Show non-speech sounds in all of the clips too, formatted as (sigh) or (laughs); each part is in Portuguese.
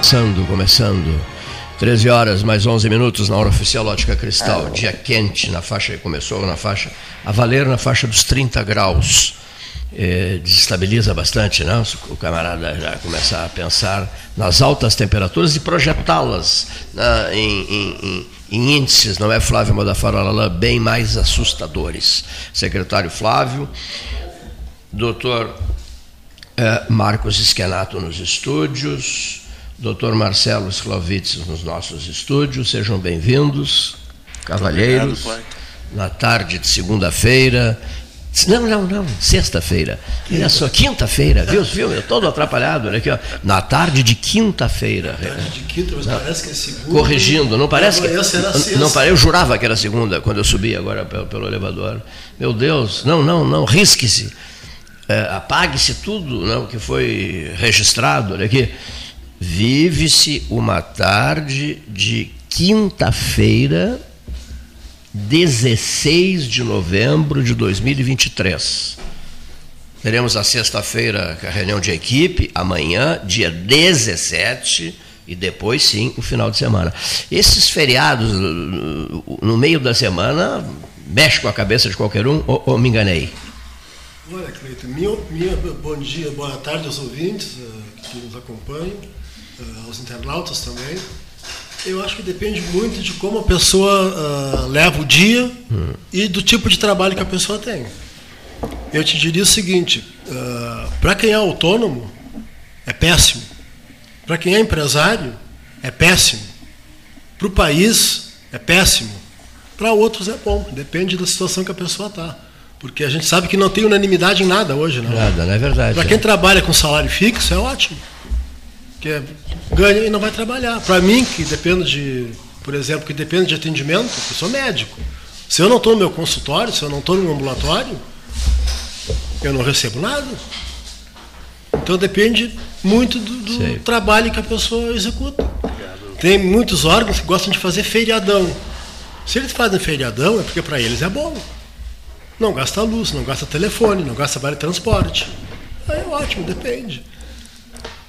Começando, começando. 13 horas mais 11 minutos na hora oficial Ótica Cristal. Dia quente na faixa, começou na faixa, a valer na faixa dos 30 graus. É, desestabiliza bastante, né? O camarada já começar a pensar nas altas temperaturas e projetá-las né, em, em, em, em, índices, não é, Flávio Modafarolala, bem mais assustadores. Secretário Flávio, doutor é, Marcos Esquenato nos estúdios, Dr. Marcelo Sklovitz nos nossos estúdios, sejam bem-vindos, cavalheiros. Obrigado, na tarde de segunda-feira. Não, não, não, sexta-feira. Olha só, quinta-feira, viu? viu? Eu todo atrapalhado, aqui, ó. Na tarde de quinta-feira. Tarde de quinta, mas não, parece que é segunda. Corrigindo, não parece que. Não, não, eu jurava que era segunda quando eu subi agora pelo, pelo elevador. Meu Deus, não, não, não, risque-se. É, apague-se tudo não, que foi registrado. Olha aqui. Vive-se uma tarde de quinta-feira, 16 de novembro de 2023. Teremos a sexta-feira a reunião de equipe, amanhã, dia 17, e depois sim o final de semana. Esses feriados no meio da semana mexe com a cabeça de qualquer um, ou, ou me enganei? Olha, Cleiton, minha, minha, bom dia, boa tarde aos ouvintes uh, que nos acompanham uh, aos internautas também. Eu acho que depende muito de como a pessoa uh, leva o dia hum. e do tipo de trabalho que a pessoa tem. Eu te diria o seguinte: uh, ah, para quem é autônomo, é péssimo. Para quem é empresário, é péssimo. Para o país, é péssimo. Para outros, é bom. Depende da situação que a pessoa está. Porque a gente sabe que não tem unanimidade em nada hoje. Não. Nada, não é verdade. Para quem é. trabalha com salário fixo, é ótimo que é, ganha e não vai trabalhar. Para mim, que dependo de, por exemplo, que depende de atendimento, eu sou médico. Se eu não estou no meu consultório, se eu não estou no meu ambulatório, eu não recebo nada. Então depende muito do, do trabalho que a pessoa executa. Tem muitos órgãos que gostam de fazer feriadão. Se eles fazem feriadão, é porque para eles é bom. Não gasta luz, não gasta telefone, não gasta vale transporte. Aí é ótimo, depende.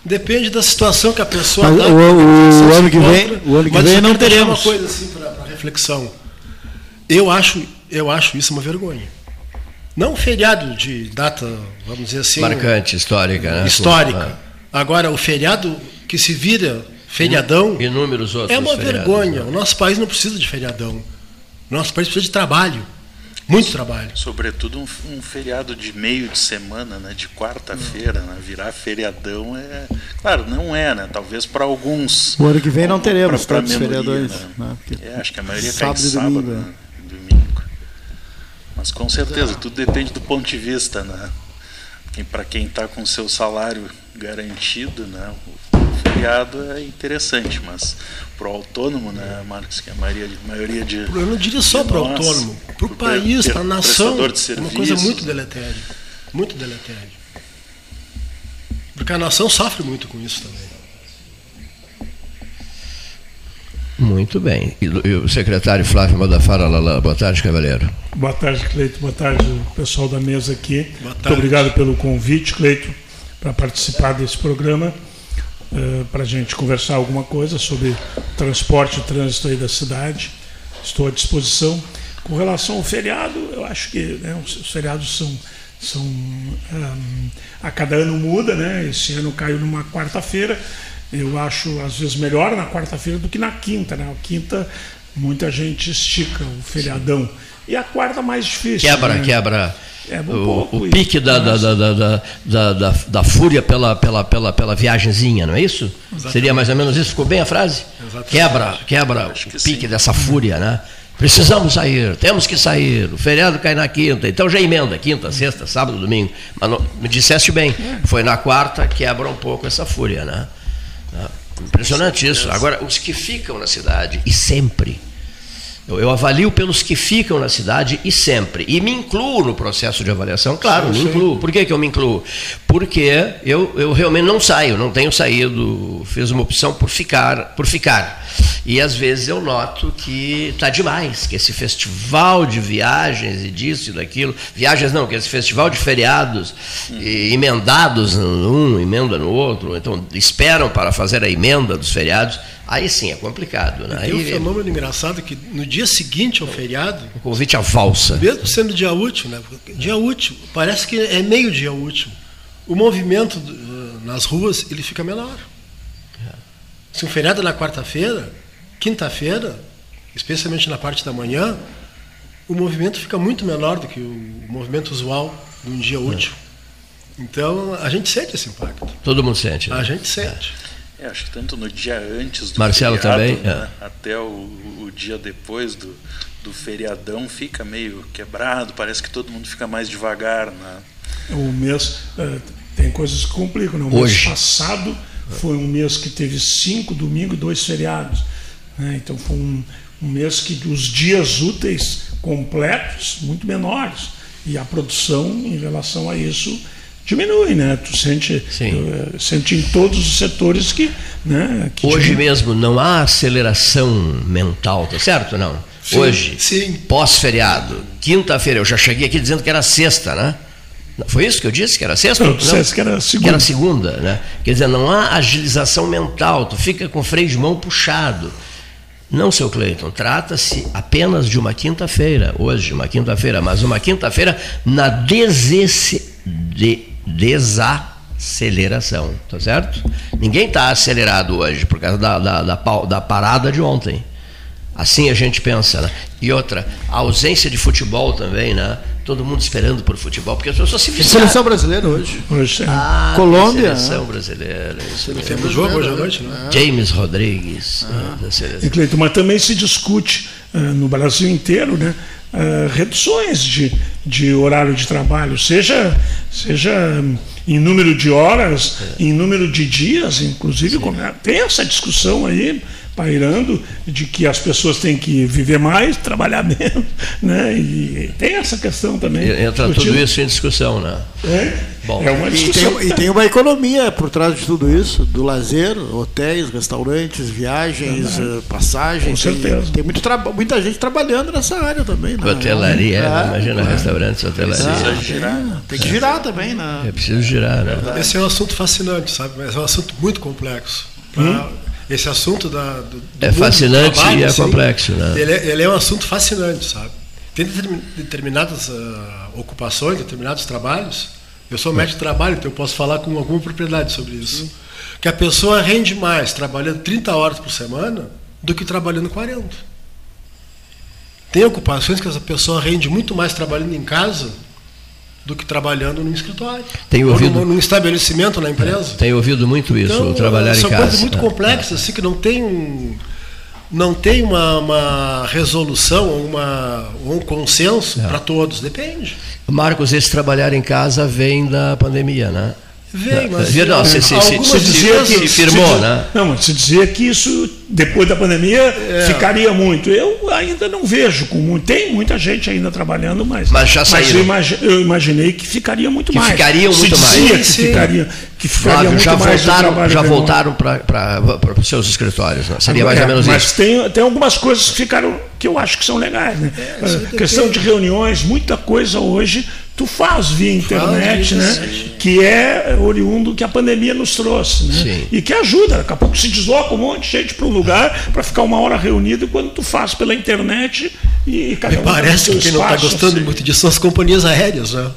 Depende da situação que a pessoa está. O, o, o, ano que vem, o ano que Mas vem não teremos. uma coisa assim para reflexão. Eu acho, eu acho isso uma vergonha. Não um feriado de data, vamos dizer assim. Marcante, histórica, né? Histórica. Ah. Agora, o feriado que se vira feriadão. Inúmeros outros. É uma vergonha. Né? O nosso país não precisa de feriadão. O nosso país precisa de trabalho. Muito trabalho. Sobretudo um, um, feriado de meio de semana, né, de quarta-feira, né, virar feriadão é. Claro, não é, né? Talvez para alguns. O ano que vem não teremos pra, tantos feriadores. Né? Né? É, acho que a maioria cai de sábado, domingo. Né? domingo. Mas com certeza, tudo depende do ponto de vista, né? Para quem está com seu salário garantido, né? É interessante, mas para o autônomo, né, Marcos, que a maioria, a maioria de. Eu não diria só para o autônomo, para o país, para a nação. De é uma coisa muito deletéria. Muito deletéria. Porque a nação sofre muito com isso também. Muito bem. E, o secretário Flávio Modafara Lala. Boa tarde, Cavaleiro. Boa tarde, Cleito. Boa tarde, pessoal da mesa aqui. Muito obrigado pelo convite, Cleito, para participar desse programa. Uh, para a gente conversar alguma coisa sobre transporte e trânsito aí da cidade. Estou à disposição. Com relação ao feriado, eu acho que né, os feriados são, são um, a cada ano muda, né? Esse ano caiu numa quarta-feira. Eu acho às vezes melhor na quarta-feira do que na quinta, né? A quinta muita gente estica o feriadão. E a quarta mais difícil. Quebra, né? quebra. É um o, o pique da, da, da, da, da, da, fúria pela, pela, pela, pela viagemzinha, não é isso? Exatamente. Seria mais ou menos isso? Ficou bem a frase? Exatamente. Quebra, quebra o pique sim. dessa fúria, né? Precisamos sair, temos que sair. O feriado cai na quinta, então já emenda, quinta, sexta, sábado, domingo. Mas não, me disseste bem, foi na quarta, quebra um pouco essa fúria, né? Impressionante isso. Agora, os que ficam na cidade, e sempre, eu, avalio pelos que ficam na cidade e sempre. E me incluo no processo de avaliação, claro, sim, me incluo. Por que, que eu me incluo? Porque eu, eu realmente não saio, não tenho saído, fiz uma opção por ficar, por ficar. E às vezes eu noto que está demais, que esse festival de viagens e disso e daquilo, viagens não, que esse festival de feriados e, emendados num, emenda no outro, então esperam para fazer a emenda dos feriados Aí sim é complicado. Né? Tem um fenômeno engraçado que no dia seguinte ao feriado. O convite à valsa. Mesmo sendo dia útil, né? Dia útil, parece que é meio dia útil. O movimento uh, nas ruas ele fica menor. É. Se um feriado é na quarta-feira, quinta-feira, especialmente na parte da manhã, o movimento fica muito menor do que o movimento usual de um dia útil. É. Então a gente sente esse impacto. Todo mundo sente. Né? A gente sente. É. É, acho que tanto no dia antes do Marcelo feriado, também, né, é. até o, o, dia depois do, do feriadão fica meio quebrado, parece que todo mundo fica mais devagar. Né? O mês é, tem coisas que complicam. Né? O Hoje. mês passado foi um mês que teve cinco domingos e dois feriados. Né? Então foi um, um mês que os dias úteis completos muito menores e a produção em relação a isso diminui, né? Tu sente, uh, sente em todos os setores que, né, que hoje diminui. mesmo não há aceleração mental, tá certo? Não. Sim, hoje, pós-feriado, quinta-feira, eu já cheguei aqui dizendo que era sexta, né? Foi isso que eu disse? Que era sexta? Não, não que era segunda. Que era segunda, né? Quer dizer, não há agilização mental, tu fica com o freio de mão puxado. Não, seu Cleiton, trata-se apenas de uma quinta-feira, hoje, uma quinta-feira, mas uma quinta-feira na desesse, de, desaceleração, tá certo? Ninguém está acelerado hoje por causa da, da, da, da, parada de ontem. Assim a gente pensa. Né? E outra, a ausência de futebol também, né? Todo mundo esperando por futebol, porque as pessoas se fizeram. Seleção brasileira hoje. hoje ah, Colômbia. Seleção brasileira. Temos jogo hoje à noite, né? James Rodrigues. Ah. Né, Cleiton, mas também se discute uh, no Brasil inteiro, né? Uh, reduções de, de horário de trabalho, seja, seja em número de horas, é. em número de dias, inclusive, tem essa discussão aí pairando de que as pessoas têm que viver mais, trabalhar (laughs) menos, né? E tem essa questão também. Entra tudo isso em discussão, né? É, Bom, é uma discussão. E tem, e tem, uma economia por trás de tudo isso, do lazer, hotéis, restaurantes, viagens, eh, passagens. Com certeza. Tem, tem muito muita gente trabalhando nessa área também. Né? Hotelaria, é, imagina é. restaurantes, hotelaria. É, girar. Tem que girar também, né? É preciso girar, né? Esse é um assunto fascinante, sabe? Mas é um assunto muito complexo. Pra, hum? Esse assunto da, do, é fascinante trabalho, e é assim, complexo, né? Ele é, ele é, um assunto fascinante, sabe? Tem determinadas uh, ocupações, determinados trabalhos. Eu sou médico de trabalho, então eu posso falar com alguma propriedade sobre isso. Que a pessoa rende mais trabalhando 30 horas por semana do que trabalhando 40. Tem ocupações que essa pessoa rende muito mais trabalhando em casa do que trabalhando no escritório. Tem ouvido ou num, estabelecimento na empresa. É, tem ouvido muito isso, então, trabalhar em casa. São coisas muito é, complexas, é. assim, que não tem um, não tem uma, uma resolução ou uma, um consenso para todos, depende. Marcos, esse trabalhar em casa vem da pandemia, né? Vem, mas. Não, se, se, se, se, dizia que, se firmou, se, né? Não, se dizia que isso, depois da pandemia, é. ficaria muito. Eu ainda não vejo com muito. Tem muita gente ainda trabalhando, mas. Mas já saiu. Mas eu, eu, imaginei que ficaria muito que mais. Ficariam muito se dizia mais. Que ficaria, que ficaria Flávio, muito já mais voltaram, já voltaram para os seus escritórios. Né? Seria mais ou menos mas isso. Mas tem, tem algumas coisas que ficaram que eu acho que são legais. Né? É, questão de reuniões, muita coisa hoje tu faz via internet, faz, né? Sim. Que é oriundo que a pandemia nos trouxe, né? E que ajuda. Daqui a pouco se desloca um monte de gente para um lugar para ficar uma hora reunido quando tu faz pela internet e cada um Parece que quem não está gostando assim. muito disso são as companhias aéreas, né?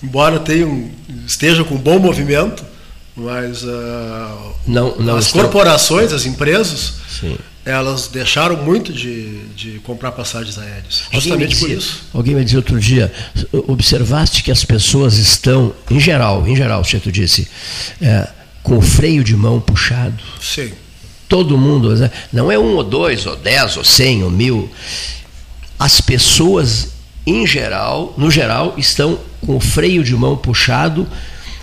Embora tenham, estejam com bom movimento, mas uh, não, não as estão... corporações, as empresas, Sim elas deixaram muito de, de comprar passagens aéreas. Justamente dizia, por isso. Alguém me disse outro dia, observaste que as pessoas estão, em geral, em geral, o tu disse, é, com o freio de mão puxado. Sim. Todo mundo, né? não é um ou dois, ou dez, ou cem, ou mil. As pessoas, em geral, no geral, estão com o freio de mão puxado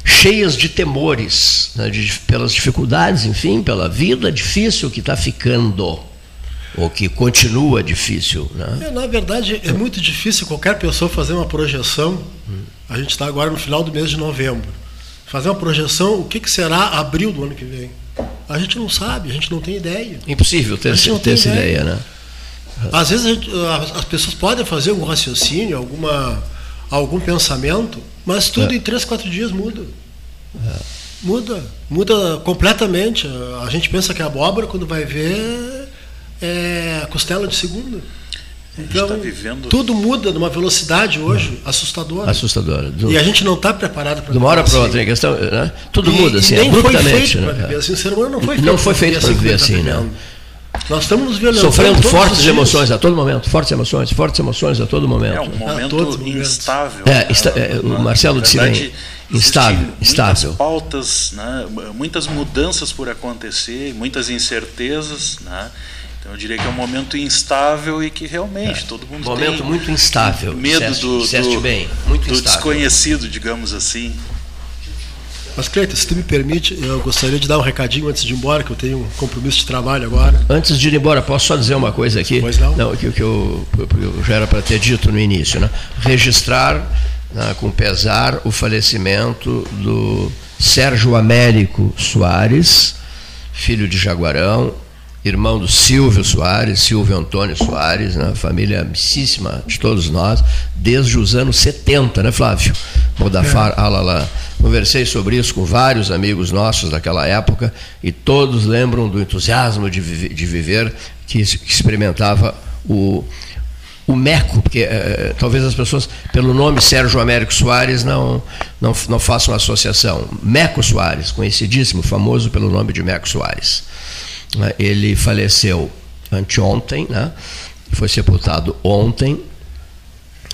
cheias de temores, né, de, pelas dificuldades, enfim, pela vida difícil que está ficando, ou que continua difícil. Né? É, na verdade, é muito difícil qualquer pessoa fazer uma projeção. A gente está agora no final do mês de novembro. Fazer uma projeção, o que, que será abril do ano que vem? A gente não sabe, a gente não tem ideia. Impossível ter, ter essa ideia. ideia, né? Às vezes gente, as pessoas podem fazer algum raciocínio, alguma, algum pensamento, mas tudo é. em três, quatro dias muda. É. Muda, muda completamente. A gente pensa que é abóbora, quando vai ver, é costela de segunda. Então, tá vivendo... tudo muda numa velocidade hoje é. assustadora. Assustadora. Do... E a gente não está preparado para De uma hora para outra, assim. questão, né? tudo e, muda assim, e nem abruptamente. Foi feito né? viver assim. O ser humano não foi feito, não foi feito para viver assim, assim não. Nós estamos nos violentando. Sofrendo fortes emoções a todo momento, fortes emoções, fortes emoções a todo momento. É um momento instável. É, né? está, é, o Marcelo disse bem. Instável, instável. Muitas pautas, né? muitas mudanças por acontecer, muitas incertezas. Né? Então eu diria que é um momento instável e que realmente é. todo mundo momento tem. Momento muito instável. Medo disseste, do, disseste do, bem, muito do desconhecido, digamos assim. Mas, Cleiton, se tu me permite, eu gostaria de dar um recadinho antes de ir embora, que eu tenho um compromisso de trabalho agora. Antes de ir embora, posso só dizer uma coisa aqui? Pois não. Não, que, que eu, eu já era para ter dito no início. Né? Registrar né, com pesar o falecimento do Sérgio Américo Soares, filho de Jaguarão, irmão do Silvio Soares, Silvio Antônio Soares, né, família amicíssima de todos nós, desde os anos 70, né, Flávio? Modafar é. Alala. Conversei sobre isso com vários amigos nossos daquela época e todos lembram do entusiasmo de, viver, de viver que, experimentava o, o MECO, porque é, talvez as pessoas, pelo nome Sérgio Américo Soares, não, não, não façam associação. Meco Soares, conhecidíssimo, famoso pelo nome de Meco Soares. Né, ele faleceu anteontem, né? foi sepultado ontem,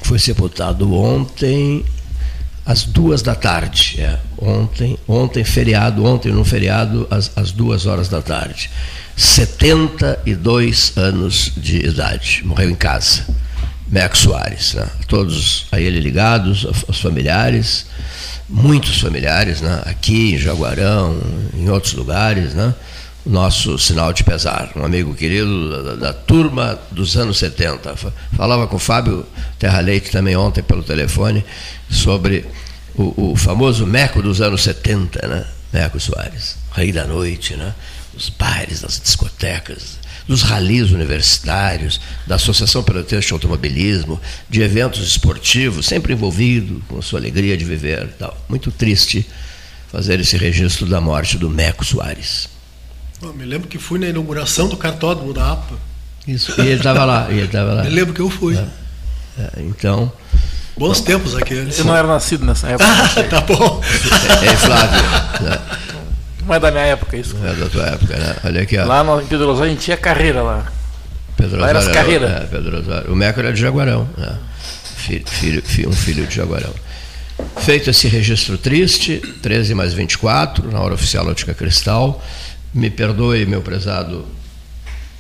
foi sepultado ontem às duas da tarde. É, ontem, ontem feriado, ontem no feriado, às, às duas horas da tarde. 72 anos de idade, morreu em casa. Meco Soares, né? todos a ele ligados, os familiares, muitos familiares, né? aqui em Jaguarão, em outros lugares, né? Nosso sinal de pesar, um amigo querido da, da, turma dos anos 70. Falava com o Fábio Terra Leite também ontem pelo telefone sobre o, o famoso Meco dos anos 70, né? Meco Soares, rei da noite, né? os bailes, das discotecas, dos ralis universitários, da Associação Pelotense de Automobilismo, de eventos esportivos, sempre envolvido com sua alegria de viver. Tal. Muito triste fazer esse registro da morte do Meco Soares. Eu me lembro que fui na inauguração do cartódromo da APA. Isso, e ele estava lá. E ele estava lá. (laughs) Me lembro que eu fui. É, é, então. Bons tempos aqueles. Eu não era nascido nessa época. Ah, tá bom. É, é Flávio. Né? Não é da minha época isso. Não é da tua época, né? Olha aqui, ó. Lá no, em Pedro Osório a gente tinha carreira lá. Pedro lá era as carreiras. É, Pedro Osório. O Meco era de Jaguarão. Né? Filho, filho, um filho de Jaguarão. Feito esse registro triste, 13 mais 24, na hora oficial Ótica Cristal. Me perdoe, meu prezado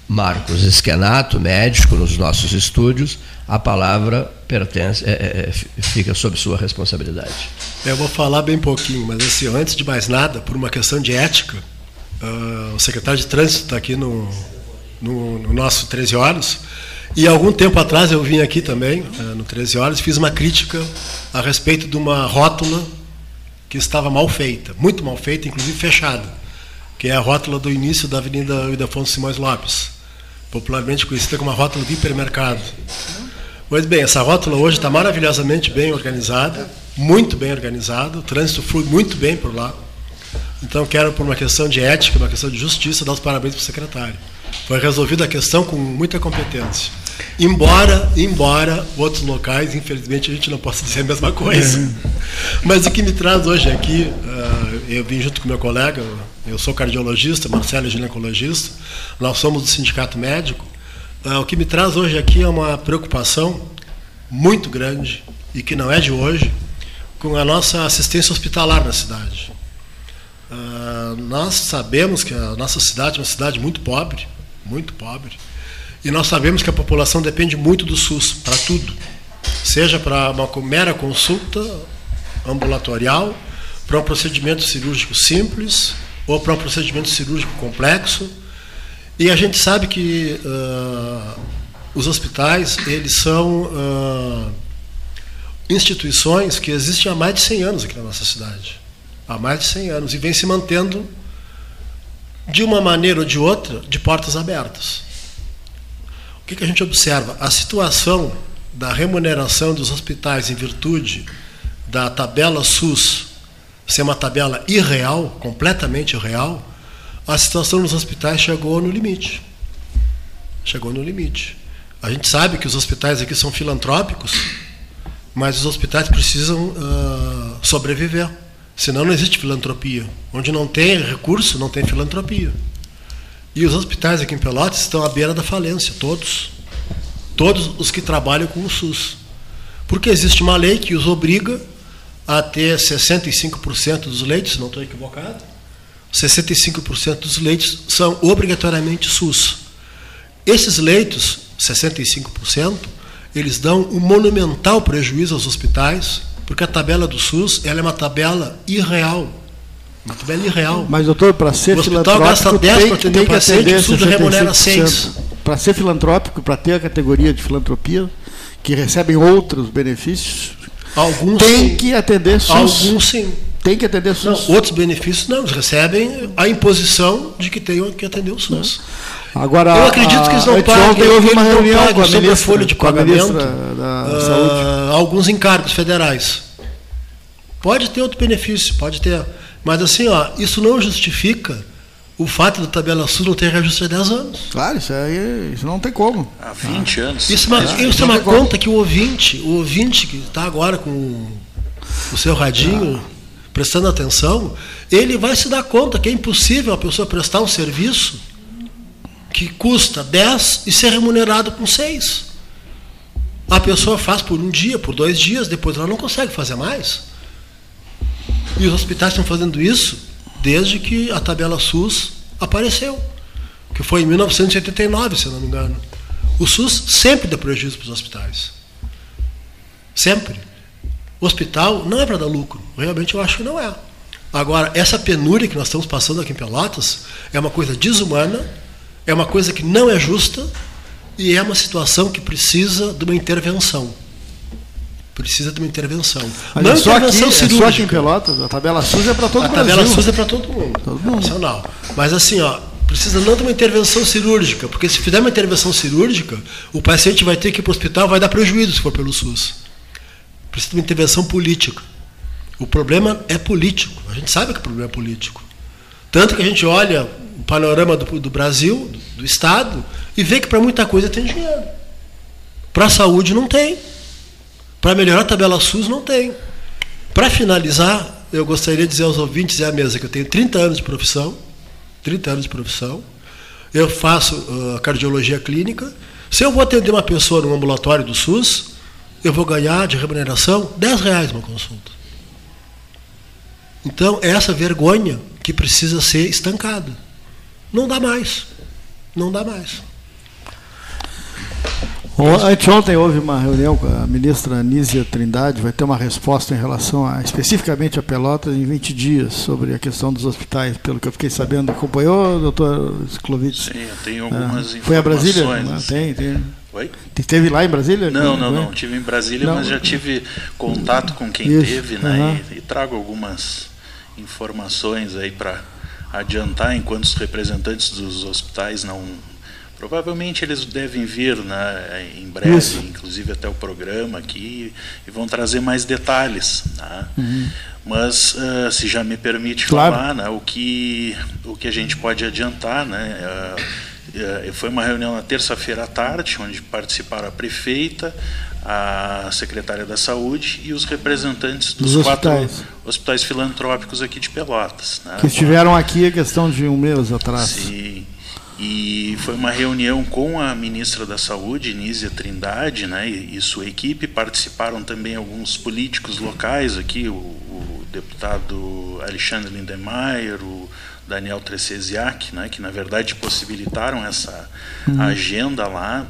Marcos Esquenato, médico nos nossos estúdios, a palavra pertence, é, é, é fica sob sua responsabilidade. Eu vou falar bem pouquinho, mas assim, antes de mais nada, por uma questão de ética, uh, o secretário de trânsito está aqui no, no, no, nosso 13 horas, e algum tempo atrás eu vim aqui também, uh, no 13 horas, e fiz uma crítica a respeito de uma rótula que estava mal feita, muito mal feita, inclusive fechada, que é a rótula do início da Avenida Ildefonso Simões Lopes popularmente conhecida como a rótula de hipermercado. Pois bem, essa rótula hoje está maravilhosamente bem organizada, muito bem organizada, o trânsito flui muito bem por lá. Então, quero, por uma questão de ética, uma questão de justiça, dar os parabéns para o secretário. Foi resolvida a questão com muita competência. Embora, embora outros locais, infelizmente, a gente não possa dizer a mesma coisa. É. Mas o que me traz hoje aqui, uh, eu vim junto com meu colega, eu sou cardiologista, Marcelo é ginecologista, nós somos do Sindicato Médico. Uh, o que me traz hoje aqui é uma preocupação muito grande, e que não é de hoje, com a nossa assistência hospitalar na cidade. Uh, nós sabemos que a nossa cidade é uma cidade muito pobre, muito pobre, e nós sabemos que a população depende muito do SUS para tudo, seja para uma mera consulta ambulatorial, para um procedimento cirúrgico simples ou para um procedimento cirúrgico complexo. E a gente sabe que uh, os hospitais eles são uh, instituições que existem há mais de 100 anos aqui na nossa cidade, há mais de 100 anos e vem se mantendo de uma maneira ou de outra de portas abertas. O que, que a gente observa? A situação da remuneração dos hospitais em virtude da tabela SUS ser uma tabela irreal, completamente irreal, a situação nos hospitais chegou no limite. Chegou no limite. A gente sabe que os hospitais aqui são filantrópicos, mas os hospitais precisam uh, sobreviver. Senão não existe filantropia. Onde não tem recurso, não tem filantropia. E os hospitais aqui em Pelotas estão à beira da falência, todos. Todos os que trabalham com o SUS. Porque existe uma lei que os obriga a ter 65% dos leitos, não estou equivocado. 65% dos leitos são obrigatoriamente SUS. Esses leitos, 65%, eles dão um monumental prejuízo aos hospitais, porque a tabela do SUS ela é uma tabela irreal uma tabela irreal. Mas, doutor, para ser o filantrópico, gasta 10 tem, para atender tem paciente, o SUS remunera 6. Para ser filantrópico, para ter a categoria de filantropia, que recebem outros benefícios, alguns tem sim. que atender SUS. Alguns sim. Tem que atender SUS. Não, outros benefícios não, eles recebem a imposição de que tenham que atender o SUS. Agora, eu acredito que eles não pagam. Ontem houve uma reunião com a sobre ministra, a folha de pagamento da uh, saúde. alguns encargos federais. Pode ter outro benefício, pode ter mas assim, ó, isso não justifica o fato da tabela SUS não ter reajuste há 10 anos. Claro, isso, aí, isso não tem como. Há 20 ah. anos. Isso, é uma, isso é uma conta que o ouvinte, o ouvinte que está agora com o seu radinho, ah. prestando atenção, ele vai se dar conta que é impossível a pessoa prestar um serviço que custa 10 e ser remunerado com 6. A pessoa faz por um dia, por dois dias, depois ela não consegue fazer mais. E os hospitais estão fazendo isso desde que a tabela SUS apareceu, que foi em 1989, se não me engano. O SUS sempre dá prejuízo para os hospitais. Sempre. O hospital não é para dar lucro. Realmente eu acho que não é. Agora, essa penúria que nós estamos passando aqui em Pelotas é uma coisa desumana, é uma coisa que não é justa e é uma situação que precisa de uma intervenção precisa de uma intervenção. Mas não é só intervenção aqui, cirúrgica. É só aqui em Pelotas, a tabela SUS é para todo a mundo. A tabela SUS é para todo mundo. Todo mundo. Nacional. Mas assim, ó, precisa não de uma intervenção cirúrgica, porque se fizer uma intervenção cirúrgica, o paciente vai ter que ir para o hospital, vai dar prejuízo se for pelo SUS. Precisa de uma intervenção política. O problema é político. A gente sabe que o problema é político. Tanto que a gente olha o panorama do, do Brasil, do, do Estado, e vê que para muita coisa tem dinheiro. Para a saúde não tem. Para melhorar a tabela SUS, não tem. Para finalizar, eu gostaria de dizer aos ouvintes e à mesa que eu tenho 30 anos de profissão, 30 anos de profissão, eu faço uh, cardiologia clínica. Se eu vou atender uma pessoa no ambulatório do SUS, eu vou ganhar de remuneração 10 reais uma consulta. Então, é essa vergonha que precisa ser estancada. Não dá mais. Não dá mais. Anteontem houve uma reunião com a ministra Anísia Trindade, vai ter uma resposta em relação a, especificamente a Pelotas em 20 dias sobre a questão dos hospitais, pelo que eu fiquei sabendo. Acompanhou, doutor Sklovitz? Sim, eu tenho algumas ah, informações. Foi a Brasília? Ah, tem, tem. Oi? Esteve lá em Brasília? Não, não, não. Tive em Brasília, não. mas já tive contato com quem Isso. teve, né? Uhum. E, e trago algumas informações aí para adiantar enquanto os representantes dos hospitais não Provavelmente eles devem vir né, em breve, Isso. inclusive até o programa aqui, e vão trazer mais detalhes. Né? Uhum. Mas, uh, se já me permite claro. falar, né, o, que, o que a gente pode adiantar, né, uh, uh, foi uma reunião na terça-feira à tarde, onde participaram a prefeita, a secretária da Saúde e os representantes dos, dos quatro hospitais. hospitais filantrópicos aqui de Pelotas. Né? Que estiveram aqui a questão de um mês atrás. Sim. E foi uma reunião com a ministra da Saúde, Nízia Trindade, né, e, sua equipe. Participaram também alguns políticos locais aqui, o, o deputado Alexandre Lindemeyer, o Daniel Trecesiak, né, que na verdade possibilitaram essa uhum. agenda lá.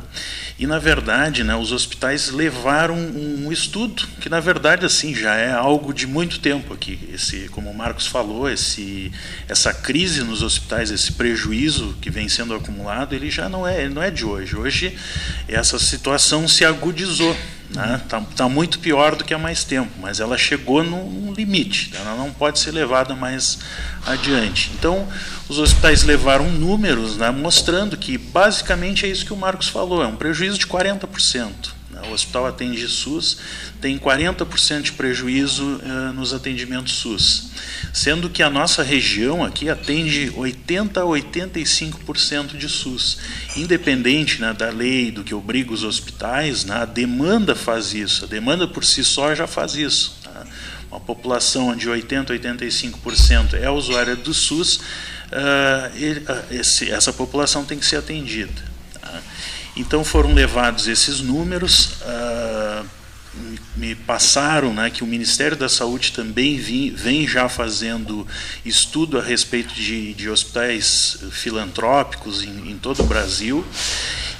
E na verdade, né, os hospitais levaram um, estudo que na verdade assim já é algo de muito tempo aqui. Esse, como o Marcos falou, esse, essa crise nos hospitais, esse prejuízo que vem sendo acumulado, ele já não é, não é de hoje. Hoje essa situação se agudizou. Está né? Tá, muito pior do que há mais tempo, mas ela chegou num limite, ela não pode ser levada mais adiante. Então, os hospitais levaram números né, mostrando que basicamente é isso que o Marcos falou: é um prejuízo de 40%. Né? O hospital atende SUS, tem 40% de prejuízo uh, nos atendimentos SUS, sendo que a nossa região aqui atende 80 a 85% de SUS. Independente né, da lei, do que obriga os hospitais, né, a demanda faz isso, a demanda por si só já faz isso. Né? Uma população de 80 a 85% é usuária do SUS, esse, essa população tem que ser atendida. Tá? Então foram levados esses números, me passaram né, que o Ministério da Saúde também vem, vem já fazendo estudo a respeito de, de hospitais filantrópicos em, em todo o Brasil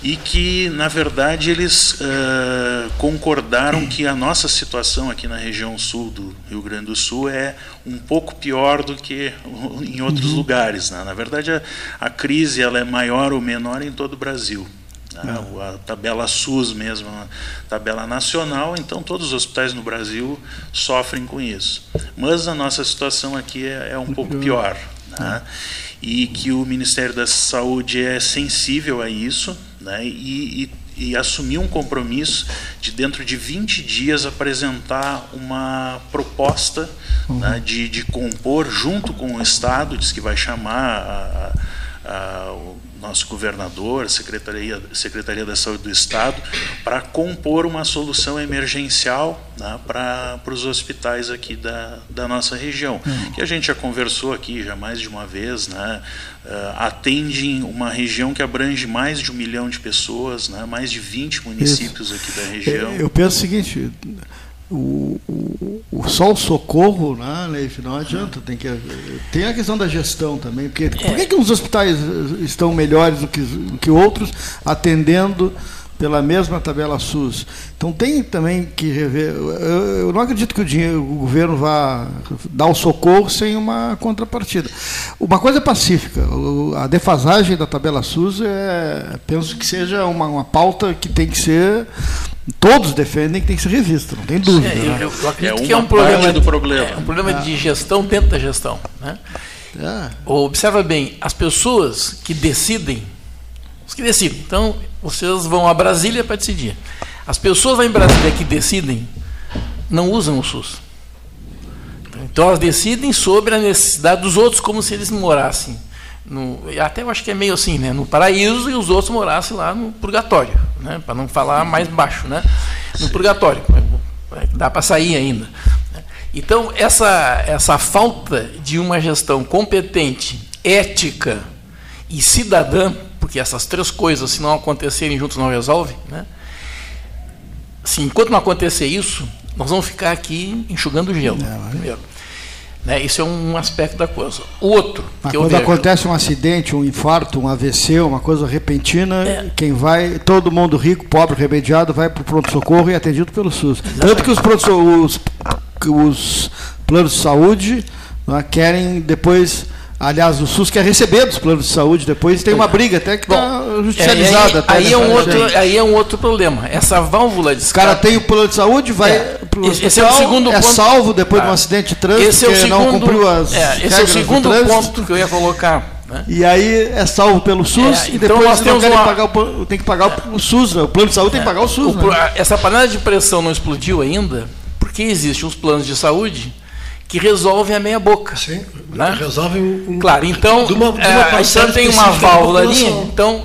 e que, na verdade, eles uh, concordaram que a nossa situação aqui na região sul do Rio Grande do Sul é um pouco pior do que (laughs) em outros uhum. lugares. Né? Na verdade, a, a crise ela é maior ou menor em todo o Brasil. Né? A tabela SUS mesmo, a tabela nacional, então todos os hospitais no Brasil sofrem com isso. Mas a nossa situação aqui é, é um pouco pior. Né? E que o Ministério da Saúde é sensível a isso, né, e, e, e assumir um compromisso de, dentro de 20 dias, apresentar uma proposta uhum. né, de, de compor, junto com o Estado, diz que vai chamar a, a, o nosso governador, Secretaria, Secretaria da Saúde do Estado, para compor uma solução emergencial né, para os hospitais aqui da, da nossa região, uhum. que a gente já conversou aqui já mais de uma vez, né, uh, atendem uma região que abrange mais de um milhão de pessoas, né, mais de 20 municípios Isso. aqui da região. Eu penso o seguinte, o, o, o só o socorro, né, Leif, não adianta. Tem, que, tem a questão da gestão também. Porque, é. Por que, que uns hospitais estão melhores do que, do que outros, atendendo pela mesma tabela SUS. Então tem também que rever. Eu, não acredito que o, dinheiro, o, governo vá dar o socorro sem uma contrapartida. Uma coisa é pacífica. A defasagem da tabela SUS é, penso que seja uma, uma pauta que tem que ser todos defendem que tem que ser revista, não tem dúvida. É, eu, eu, acredito é que é um problema do problema, é um problema é. de gestão dentro da gestão. Né? É. Observa bem, as pessoas que decidem, que decidem. Então, vocês vão a Brasília para decidir. As pessoas lá em Brasília que decidem não usam o SUS. Então elas decidem sobre a necessidade dos outros como se eles morassem. No, até eu acho que é meio assim, né? No paraíso e os outros morassem lá no purgatório, né? Para não falar mais baixo, né? No purgatório. Dá para sair ainda. Então, essa, essa falta de uma gestão competente, ética e cidadã porque essas três coisas, se não acontecerem juntos, não resolve. Né? Assim, enquanto não acontecer isso, nós vamos ficar aqui enxugando gelo. É, primeiro. Né? Isso é um aspecto da coisa. O outro. Quando vejo... acontece um acidente, um infarto, um AVC, uma coisa repentina, é. quem vai, todo mundo rico, pobre, remediado, vai para o pronto-socorro e é atendido pelo SUS. Exatamente. Tanto que os, os, os planos de saúde né, querem depois Aliás, o SUS quer receber dos planos de saúde depois tem uma briga até que está judicializada. É, aí, aí, é um outro, aí é um outro problema. Essa válvula de escape. O cara tem o plano de saúde, vai é, esse, esse é o segundo é ponto. salvo depois ah, de um ah. acidente de trânsito esse é o segundo, não cumpriu as é, Esse é o segundo ponto que eu ia colocar. Né? E aí é salvo pelo SUS é, e então depois nós temos uma... pagar o, tem que pagar o SUS, né? o plano de saúde é, tem que é. pagar o SUS. O, né? Essa panela de pressão não explodiu ainda porque existem os planos de saúde que resolvem a meia boca. Sim, né? resolvem um, Claro, então, de uma, de uma é, então tem uma válvula ali, então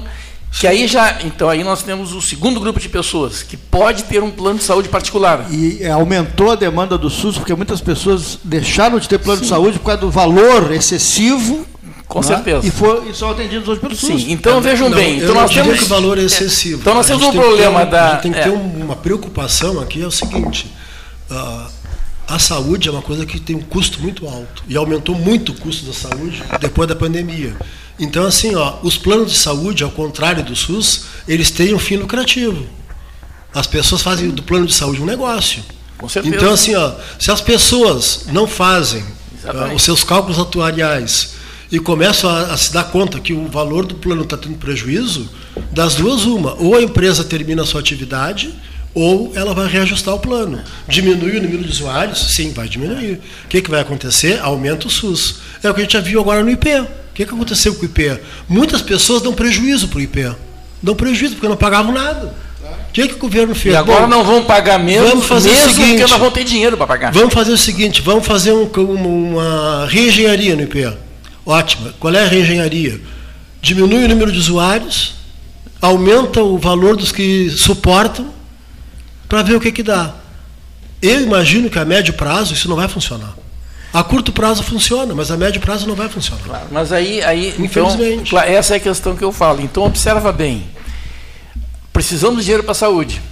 que aí já, então aí nós temos o segundo grupo de pessoas que pode ter um plano de saúde particular. E aumentou a demanda do SUS porque muitas pessoas deixaram de ter plano Sim. de saúde por causa do valor excessivo. Com né? certeza. E, for, e são atendidos hoje pelo SUS. Sim, então vejam não, bem. Então nós temos que o valor é excessivo. Então nós temos um problema da. A gente tem que ter é. uma preocupação aqui é o seguinte. Uh, a saúde é uma coisa que tem um custo muito alto e aumentou muito o custo da saúde depois da pandemia. Então, assim, ó, os planos de saúde, ao contrário do SUS, eles têm um fim lucrativo. As pessoas fazem do plano de saúde um negócio. Com certeza. Então, assim, ó, se as pessoas não fazem uh, os seus cálculos atuariais e começam a, a, se dar conta que o valor do plano está tendo prejuízo, das duas, uma. Ou a empresa termina a sua atividade, ou ela vai reajustar o plano. Diminui o número de usuários? Sim, vai diminuir. O que, que vai acontecer? Aumenta o SUS. É o que a gente já viu agora no IP que, que aconteceu com o IP? Muitas pessoas dão prejuízo para o IP. Dão prejuízo porque não pagavam nada. O que, que o governo fez? E agora Bom, não vão pagar mesmo, vamos fazer mesmo o seguinte, porque não vão ter dinheiro para pagar. Vamos fazer o seguinte, vamos fazer um, uma reengenharia no IP. Ótima. Qual é a reengenharia? Diminui o número de usuários, aumenta o valor dos que suportam, para ver o que, que dá. Eu imagino que a médio prazo isso não vai funcionar. A curto prazo funciona, mas a médio prazo não vai funcionar. Claro, mas aí, aí então, Infelizmente. Então, essa é a questão que eu falo. Então, observa bem. Precisamos de dinheiro para a saúde.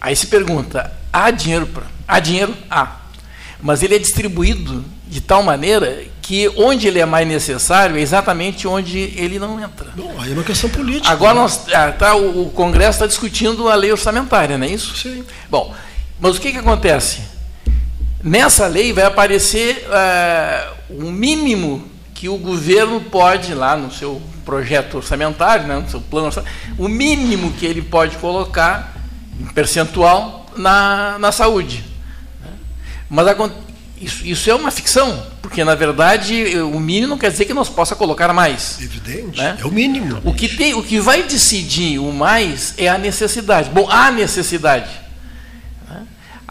Aí se pergunta, há dinheiro para. Há dinheiro? Há. Mas ele é distribuído de tal maneira que onde ele é mais necessário é exatamente onde ele não entra. Bom, aí é uma questão política. Agora né? nós, ah, tá, o, o Congresso está discutindo a lei orçamentária, não é isso? Sim. Bom, mas o que, que acontece? Nessa lei vai aparecer uh, um mínimo que o governo pode, lá no seu projeto orçamentário, né, no seu plano orçamentário, o mínimo que ele pode colocar em percentual na, na saúde. Mas isso, isso é uma ficção, porque na verdade o mínimo não quer dizer que nós possa colocar mais. Evidente, né? é o mínimo. O que, tem, o que vai decidir o mais é a necessidade. Bom, a necessidade.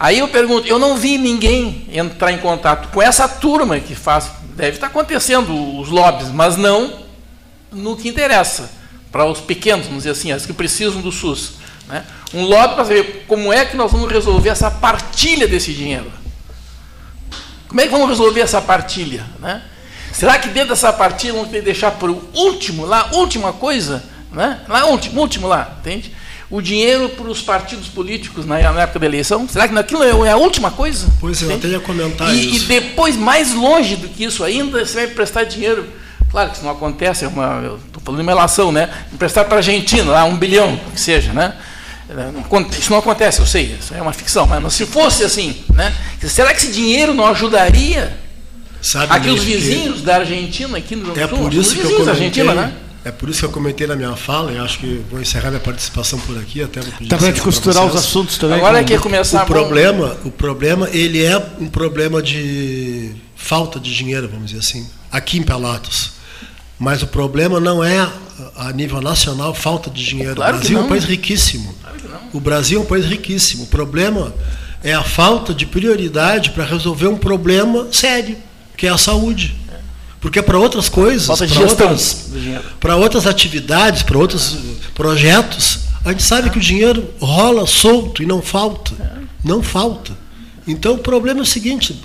Aí eu pergunto, eu não vi ninguém entrar em contato com essa turma que faz, deve estar acontecendo os lobbies, mas não no que interessa, para os pequenos, vamos dizer assim, as que precisam do SUS. Né? Um lobby para saber como é que nós vamos resolver essa partilha desse dinheiro. Como é que vamos resolver essa partilha? Né? Será que dentro dessa partilha vamos ter que deixar para o último lá, última coisa? Né? Lá, último, último lá, entende? o dinheiro para os partidos políticos na, época da eleição? Será que aquilo é, é a última coisa? Pois é, eu até ia comentar e, isso. E depois, mais longe do que isso ainda, você vai prestar dinheiro. Claro que isso não acontece, é uma, eu estou falando de uma relação, né? Emprestar para a Argentina, lá, um bilhão, que seja, né? Isso não acontece, eu sei, isso é uma ficção, mas se fosse assim, né? Será que esse dinheiro não ajudaria Sabe aqui os vizinhos da Argentina, aqui no Rio é por isso que eu comentei, Argentina, né? É por isso que eu comentei na minha fala, e acho que vou encerrar minha participação por aqui, até vou pedir Tá para costurar os assuntos também. Agora é que começar o problema, o problema, ele é um problema de falta de dinheiro, vamos dizer assim, aqui em Pelotas. Mas o problema não é a nível nacional falta de dinheiro. Claro o Brasil é um país riquíssimo. O Brasil é um país riquíssimo. O problema é a falta de prioridade para resolver um problema sério, que é a saúde. Porque para outras coisas, para outras, para outras atividades, para outros projetos, a gente sabe que o dinheiro rola solto e não falta. Não falta. Então o problema é o seguinte: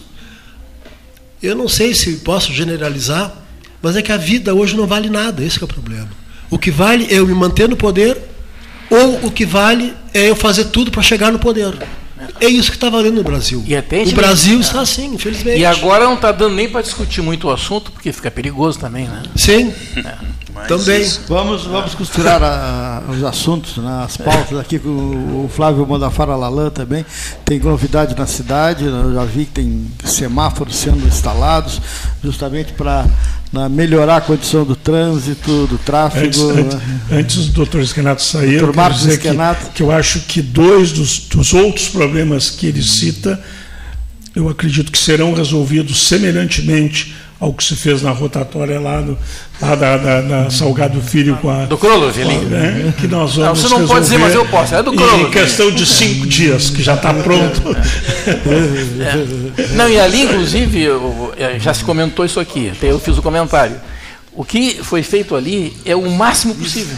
eu não sei se posso generalizar, mas é que a vida hoje não vale nada, esse é o problema. O que vale é eu me manter no poder, ou o que vale é eu fazer tudo para chegar no poder. É isso que está valendo no Brasil. o Brasil está assim, infelizmente. E agora não está dando nem para discutir muito o assunto, porque fica perigoso também, né? Sim. É. Também. Vamos, vamos costurar a, os assuntos, né, as pautas aqui com o Flávio Mondafara Lalan também. Tem novidade na cidade, eu já vi que tem semáforos sendo instalados, justamente para melhorar a condição do trânsito, do tráfego. Antes, antes, antes do doutor Esquenato sair, eu quero dizer que, que, eu acho que dois dos, dos outros problemas que ele cita, eu acredito que serão resolvidos semelhantemente ao que se fez na rotatória lá, lá da, da, da Salgado Filho com a. Do Krolov ali. Né, que nós vamos não, você não pode dizer, mas eu posso. É do Krolov. Em questão de cinco dias, que já está pronto. É. Não, e ali, inclusive, eu, já se comentou isso aqui, eu fiz o comentário. O que foi feito ali é o máximo possível.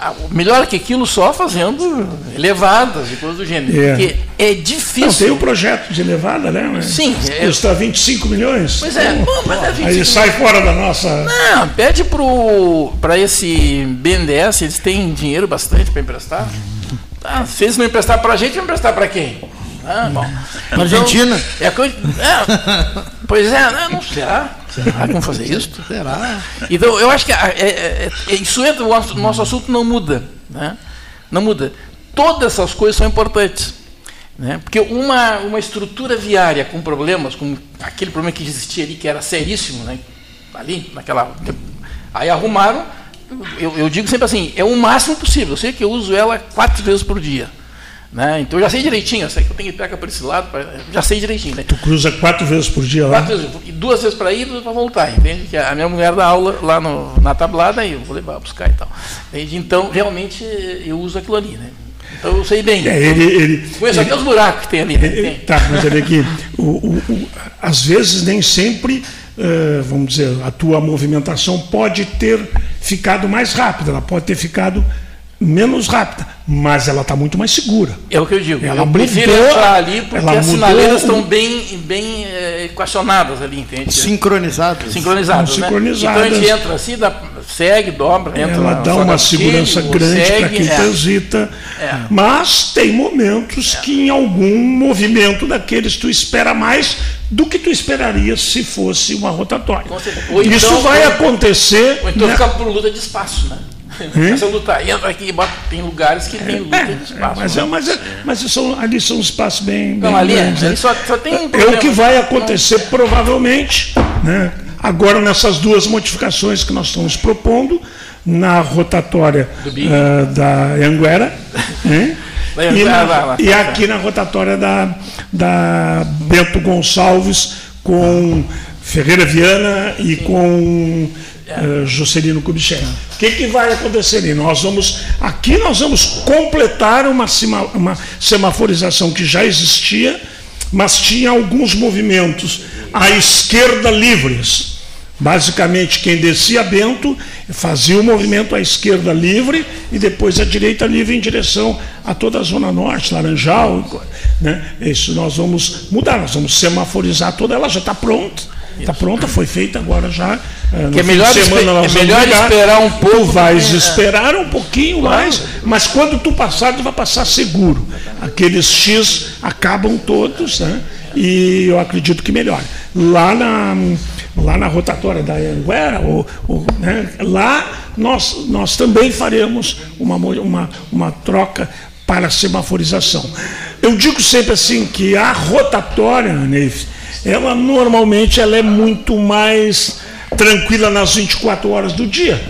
Ah, melhor que aquilo só fazendo elevadas e coisas do gênero. É. Porque é difícil. Não, tem um projeto de elevada, né? Sim. É... Custa 25 milhões. Pois é, Bom, mas é 25 Aí sai fora da nossa. Não, pede para esse BNDES, eles têm dinheiro bastante para emprestar. Ah, se eles não emprestar para a gente, vão emprestar para quem? Ah, bom. Para Argentina? Então, é, é, pois é, né, não será? Será que vão fazer isso? Será? Então, eu acho que é, é, é, isso entra, o nosso, nosso assunto não muda. Né? Não muda. Todas essas coisas são importantes. Né? Porque uma, uma estrutura viária com problemas, como aquele problema que existia ali, que era seríssimo, né? ali, naquela. Aí arrumaram. Eu, eu digo sempre assim: é o máximo possível. Eu sei que eu uso ela quatro vezes por dia. Né? Então eu já sei direitinho, eu sei que eu tenho que pegar para esse lado, pra, já sei direitinho. Né? Tu cruza quatro vezes por dia lá? Quatro vezes, duas vezes para ir e duas para voltar, entende? Que a minha mulher dá aula lá no, na tablada e eu vou levar, buscar e tal. Entende? Então, realmente, eu uso aquilo ali, né? Então eu sei bem. É, ele, ele, Conheço ele, até os buracos que tem ali. Né? Ele. Tá, mas olha aqui, o, o, o, às vezes nem sempre, uh, vamos dizer, a tua movimentação pode ter ficado mais rápida, ela pode ter ficado menos rápida, mas ela está muito mais segura. É o que eu digo. Ela eu prefiro mudou, entrar ali porque as sinaleiras estão bem, bem é, equacionadas ali, entende? Sincronizadas. Sincronizadas, né? sincronizadas. Então a gente entra assim, dá, segue, dobra, entra Ela dá uma segurança grande para quem é. transita, é. mas tem momentos é. que em algum movimento daqueles tu espera mais do que tu esperaria se fosse uma rotatória. Isso então, vai acontecer. Ou então né? fica por luta de espaço, né? Essa luta entra aqui tem lugares que tem luta é, de espaço. Mas, é, né? mas, é, mas são, ali são espaços bem, não, bem ali, grandes. Ali só, só tem é o que vai acontecer provavelmente, né? agora nessas duas modificações que nós estamos propondo, na rotatória uh, da Anguera, (laughs) né? e, na, e, aqui na rotatória da, da Bento Gonçalves com Ferreira Viana e com uh, Juscelino Kubitschek. O que, que vai acontecer ali? Nós vamos, aqui nós vamos completar uma, uma semaforização que já existia, mas tinha alguns movimentos à esquerda livres. Basicamente, quem descia Bento fazia o movimento à esquerda livre e depois à direita livre em direção a toda a Zona Norte, Laranjal. Né? Isso nós vamos mudar, nós vamos semaforizar toda ela, já está pronta Está pronta, foi feita agora já. Eh, que é melhor, semana é melhor esperar um pouco. Tu vais esperar um pouquinho claro. mais, mas quando tu passar, tu vai passar seguro. Aqueles X acabam todos, né? e eu acredito que melhore. Lá na, lá na rotatória da Anguera, ou, ou, né? lá nós, nós também faremos uma, uma, uma troca para semaforização. Eu digo sempre assim que a rotatória, Neif, ela normalmente ela é muito mais tranquila nas 24 horas do dia.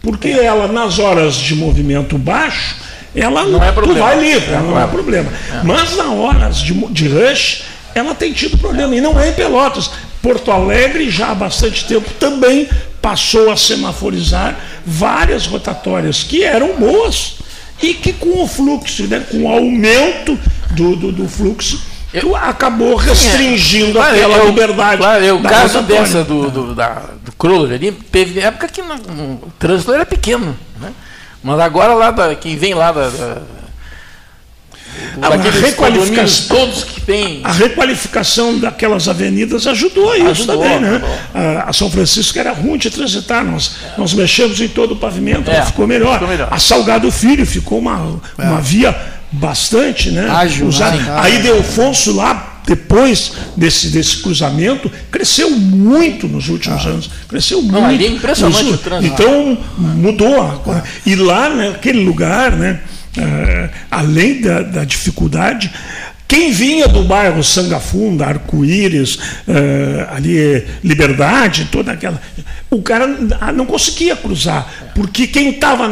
Porque ela, nas horas de movimento baixo, ela não é problema. vai livre, é, não é problema. É. Mas nas horas de, de rush, ela tem tido problema. E não é em Pelotas. Porto Alegre, já há bastante tempo, também passou a semaforizar várias rotatórias que eram boas e que com o fluxo, né, com o aumento do, do, do fluxo, tu acabou restringindo é, aquela eu, liberdade. Claro, é o caso dessa do, do, da, do Kroller ali, teve época que no, no, o trânsito era pequeno. Né? Mas agora lá da, quem vem lá da, da a requalificação, todos que tem. A requalificação daquelas avenidas ajudou a isso ajudou, também, né? A, a, São Francisco era ruim de transitar, nós, é. nós mexemos em todo o pavimento, é, ficou, melhor. ficou melhor. A Salgado Filho ficou uma, é. uma via bastante, né? Ágil, Usado. Né? Aí Delfonso lá, depois desse, desse cruzamento, cresceu muito nos últimos ah. anos. Cresceu Não, muito. É impressionante o trânsito. Então mudou. E lá, naquele lugar, né, uh, além da, da dificuldade, Quem vinha do bairro Sangafunda, Arco-Íris, uh, ali Liberdade, toda aquela. O cara não conseguia cruzar, porque quem estava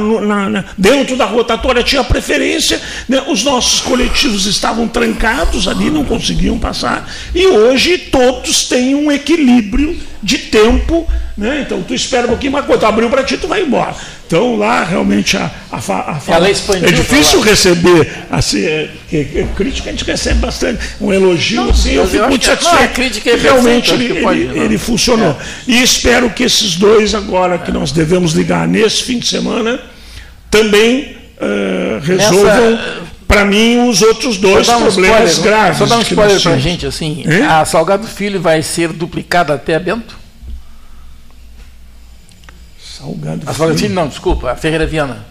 dentro da rotatória tinha preferência, né? os nossos coletivos estavam trancados ali, não conseguiam passar, e hoje todos têm um equilíbrio de tempo, né? então tu espera um pouquinho, mas quando abriu para ti, tu vai embora. Então lá realmente a, a, a é difícil receber assim, é, é, é, crítica, a gente recebe bastante, um elogio, não, assim, eu fico muito satisfeito. Não, a crítica é realmente ele, pode, ele, ele, funcionou. É. E espero que esses dois agora que nós devemos ligar nesse fim de semana também uh, resolvam. Nessa para mim, os outros dois um problemas spoiler, graves. Só dar um spoiler para a gente, assim, a Salgado Filho vai ser duplicada até Bento? Salgado a Salgado Filho, não, desculpa, a Ferreira Viana.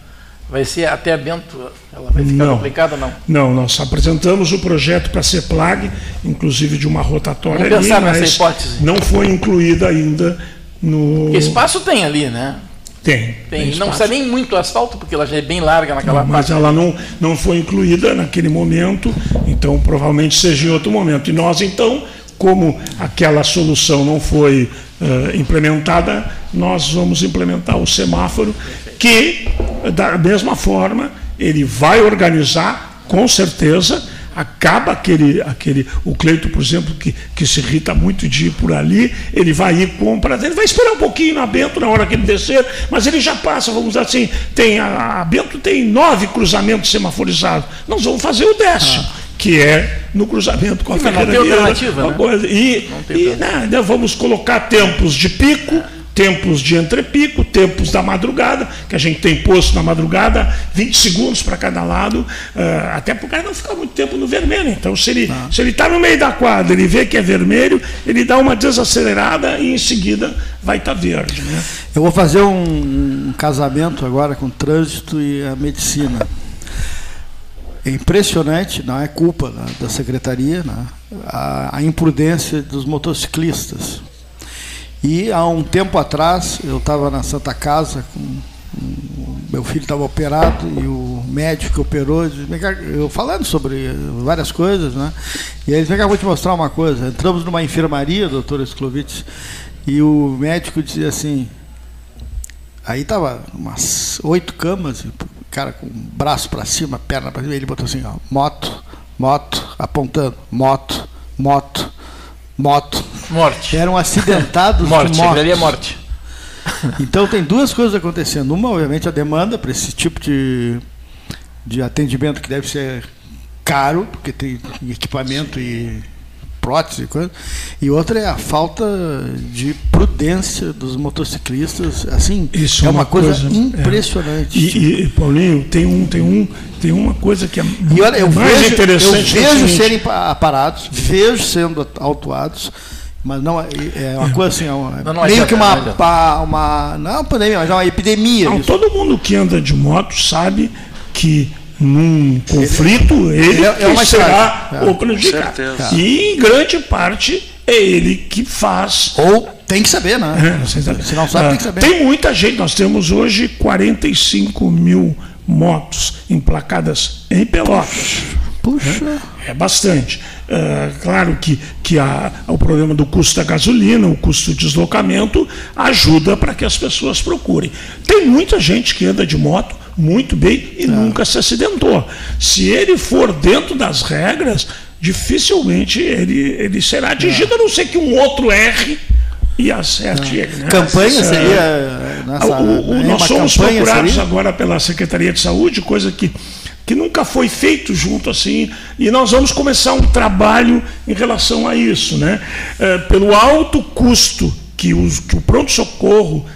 Vai ser até Bento, ela vai ficar não, duplicada não? Não, nós apresentamos o projeto para ser plague, inclusive de uma rotatória Vamos ali, mas hipótese. não foi incluída ainda no... Porque espaço tem ali, né? Tem. Tem. tem não precisa nem muito asfalto, porque ela já é bem larga naquela não, Mas ela não, não foi incluída naquele momento, então provavelmente seja em outro momento. E nós, então, como aquela solução não foi uh, implementada, nós vamos implementar o semáforo, que, da mesma forma, ele vai organizar, com certeza, acaba aquele, aquele o Cleito, por exemplo, que, que se irrita muito de ir por ali, ele vai ir compra, ele vai esperar um pouquinho na Bento na hora que ele descer, mas ele já passa, vamos dizer assim, tem a, a Bento tem nove cruzamentos semaforizados, nós vamos fazer o décimo. Ah que é no cruzamento com a Ferreira Né? E, e né, vamos colocar tempos de pico, tempos de entrepico, tempos da madrugada, que a gente tem posto na madrugada, 20 segundos para cada lado, uh, até para o cara não ficar muito tempo no vermelho. Então, se ele ah. se ele está no meio da quadra, ele vê que é vermelho, ele dá uma desacelerada e em seguida vai estar tá verde. Né? Eu vou fazer um, um casamento agora com o trânsito e a medicina. É impressionante, não é culpa né, da secretaria, né, a, a imprudência dos motociclistas e há um tempo atrás, eu estava na Santa Casa, com, meu filho estava operado e o médico que operou, eu falando sobre várias coisas, né? E eles, vem vou te mostrar uma coisa. Entramos numa enfermaria, doutor Sklovitz, e o médico dizia assim, aí estava umas oito camas, cara com o braço para cima, perna para cima, ele botou assim, ó, moto, moto, apontando, moto, moto, moto. Morte. Eram acidentados morte, (laughs) de morte. morte. (laughs) Então tem duas coisas acontecendo. Uma, obviamente, a demanda para esse tipo de, de atendimento que deve ser caro, porque tem equipamento e prótese e coisa. E outra é a falta de prudência dos motociclistas. Assim, Isso é uma, uma coisa, coisa, impressionante. É. E, e, Paulinho, tem um, tem um, tem uma coisa que é e olha, eu mais vejo, interessante. Eu vejo serem aparados, vejo sendo autuados. Mas não é, é uma coisa assim, é uma, não, não meio que uma, uma, uma, Não é uma pandemia, mas é uma epidemia. Não, todo mundo que anda de moto sabe que num conflito, ele, ele, é, é será é. o prejudicado. E em grande parte é ele que faz. Ou tem que saber, né? É, Se não sabe, tem que saber. Tem muita gente, nós temos hoje 45 mil motos emplacadas em Pelotas. Puxa. É bastante. É, claro que, que a, o problema do custo da gasolina, o custo do deslocamento, ajuda para que as pessoas procurem. Tem muita gente que anda de moto muito bem e é. nunca se acidentou. Se ele for dentro das regras, dificilmente ele, ele será atingido, é. a não ser que um outro erre e acerte é. ele. Né? Campanha seria. Nessa, o, o, nós somos procurados seria? agora pela Secretaria de Saúde, coisa que que nunca foi feito junto assim, e nós vamos começar um trabalho em relação a isso, né? É, pelo alto custo que, os, que o pronto-socorro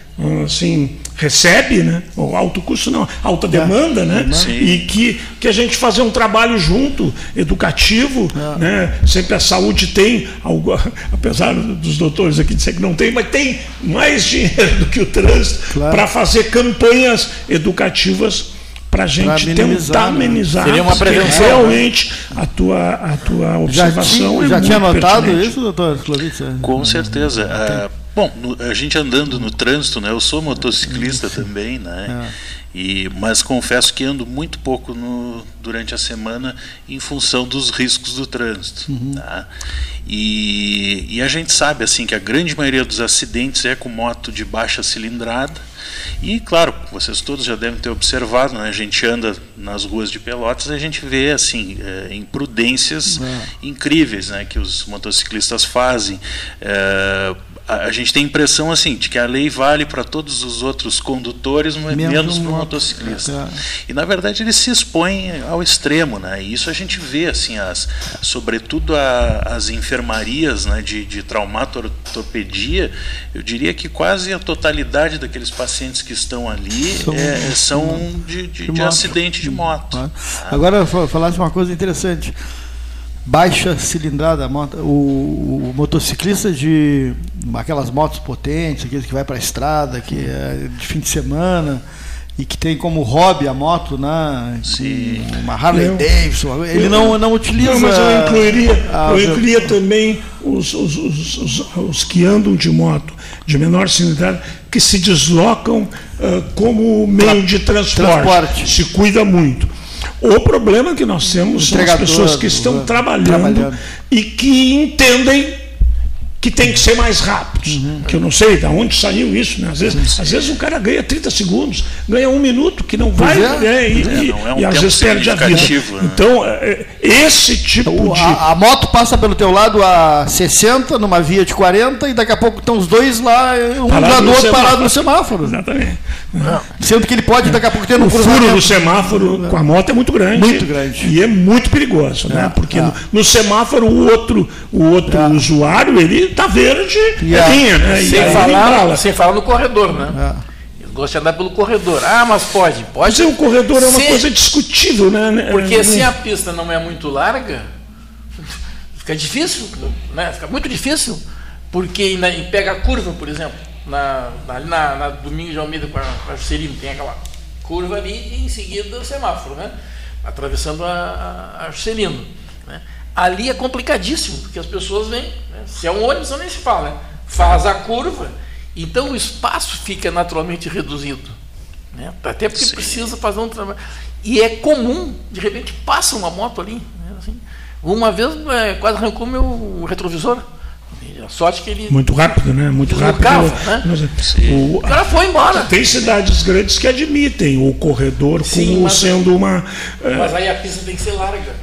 assim, recebe, né? O alto custo não, alta é. demanda, né? Sim. E que, que a gente fazer um trabalho junto, educativo, é. né? Sempre a saúde tem, algo, (laughs) apesar dos doutores aqui dizer que não tem, mas tem mais dinheiro (laughs) do que o trânsito claro. para fazer campanhas educativas para a gente tentar amenizar. Seria uma prevenção. Realmente a tua, a tua observação já, é já tinha notado isso, doutor Clovice? Com certeza. Ah, bom, a gente andando no trânsito, né? Eu sou motociclista também, né? É. E, mas confesso que ando muito pouco no, durante a semana em função dos riscos do trânsito. Uhum. Tá? E, e, a gente sabe assim que a grande maioria dos acidentes é com moto de baixa cilindrada. E claro, vocês todos já devem ter observado, né? a gente anda nas ruas de Pelotas e a gente vê assim é, imprudências uhum. incríveis né? que os motociclistas fazem. É, a, gente tem a impressão assim de que a lei vale para todos os outros condutores, menos, menos para o motociclista. É. E na verdade eles se expõem ao extremo, né? E isso a gente vê assim, as, sobretudo a, as enfermarias né, de, de traumatortopedia, eu diria que quase a totalidade daqueles pacientes que estão ali são, é, são de, de, de, de acidente de moto. Agora falasse uma coisa interessante baixa cilindrada, o, o, motociclista de aquelas motos potentes, aqueles que vai para a estrada, que é de fim de semana e que tem como hobby a moto, né? Sim. Uma Harley eu, Davidson, ele eu, não, não utiliza. Não, mas eu incluiria, a, eu incluiria também os, os, os, os, que andam de moto de menor cilindrada, que se deslocam uh, como meio de transporte, transporte, se cuida muito. O problema que nós temos são as pessoas que estão né? trabalhando, trabalhando, e que entendem que tem que ser mais rápidos. Uhum. Que eu não sei de onde saiu isso. Né? Às, vezes, às vezes o cara ganha 30 segundos, ganha um minuto, que não vai, é. né? e, é, não é um e às vezes perde a vida. Né? Então, é, é, esse tipo então, de. A, a, moto passa pelo teu lado a 60, numa via de 40, e daqui a pouco estão os dois lá, um parado do outro parado no semáforo. Exatamente. Sendo que ele pode daqui a pouco ter um furo no semáforo com a moto é muito grande. Muito grande. E é muito perigoso, né? É, Porque no, no, semáforo o outro, o outro usuário, ele está verde, yeah. é linha, né? Sem, falar, sem falar no corredor, né? É. Gosta de andar pelo corredor. Ah, mas pode, pode. Mas o corredor é uma se, coisa discutível, né? Porque é, se a pista não é muito larga, (laughs) fica difícil, né? Fica muito difícil, porque pega a curva, por exemplo, na, na, na, na Domingo de Almeida com a, com a tem aquela curva ali e em seguida o semáforo, né? Atravessando a, a Arcelino. Né? Ali é complicadíssimo, porque as pessoas vêm, né? se é um ônibus, nem se fala, né? faz a curva, então o espaço fica naturalmente reduzido. Né? Até porque Sim. precisa fazer um trabalho. E é comum, de repente passa uma moto ali. Né? Assim, uma vez é, quase arrancou meu retrovisor. A sorte que ele. Muito rápido, né? Muito rápido. né? o, o, cara foi embora. Tem cidades grandes que admitem o corredor Sim, como sendo uma. É, mas aí a pista tem que ser larga.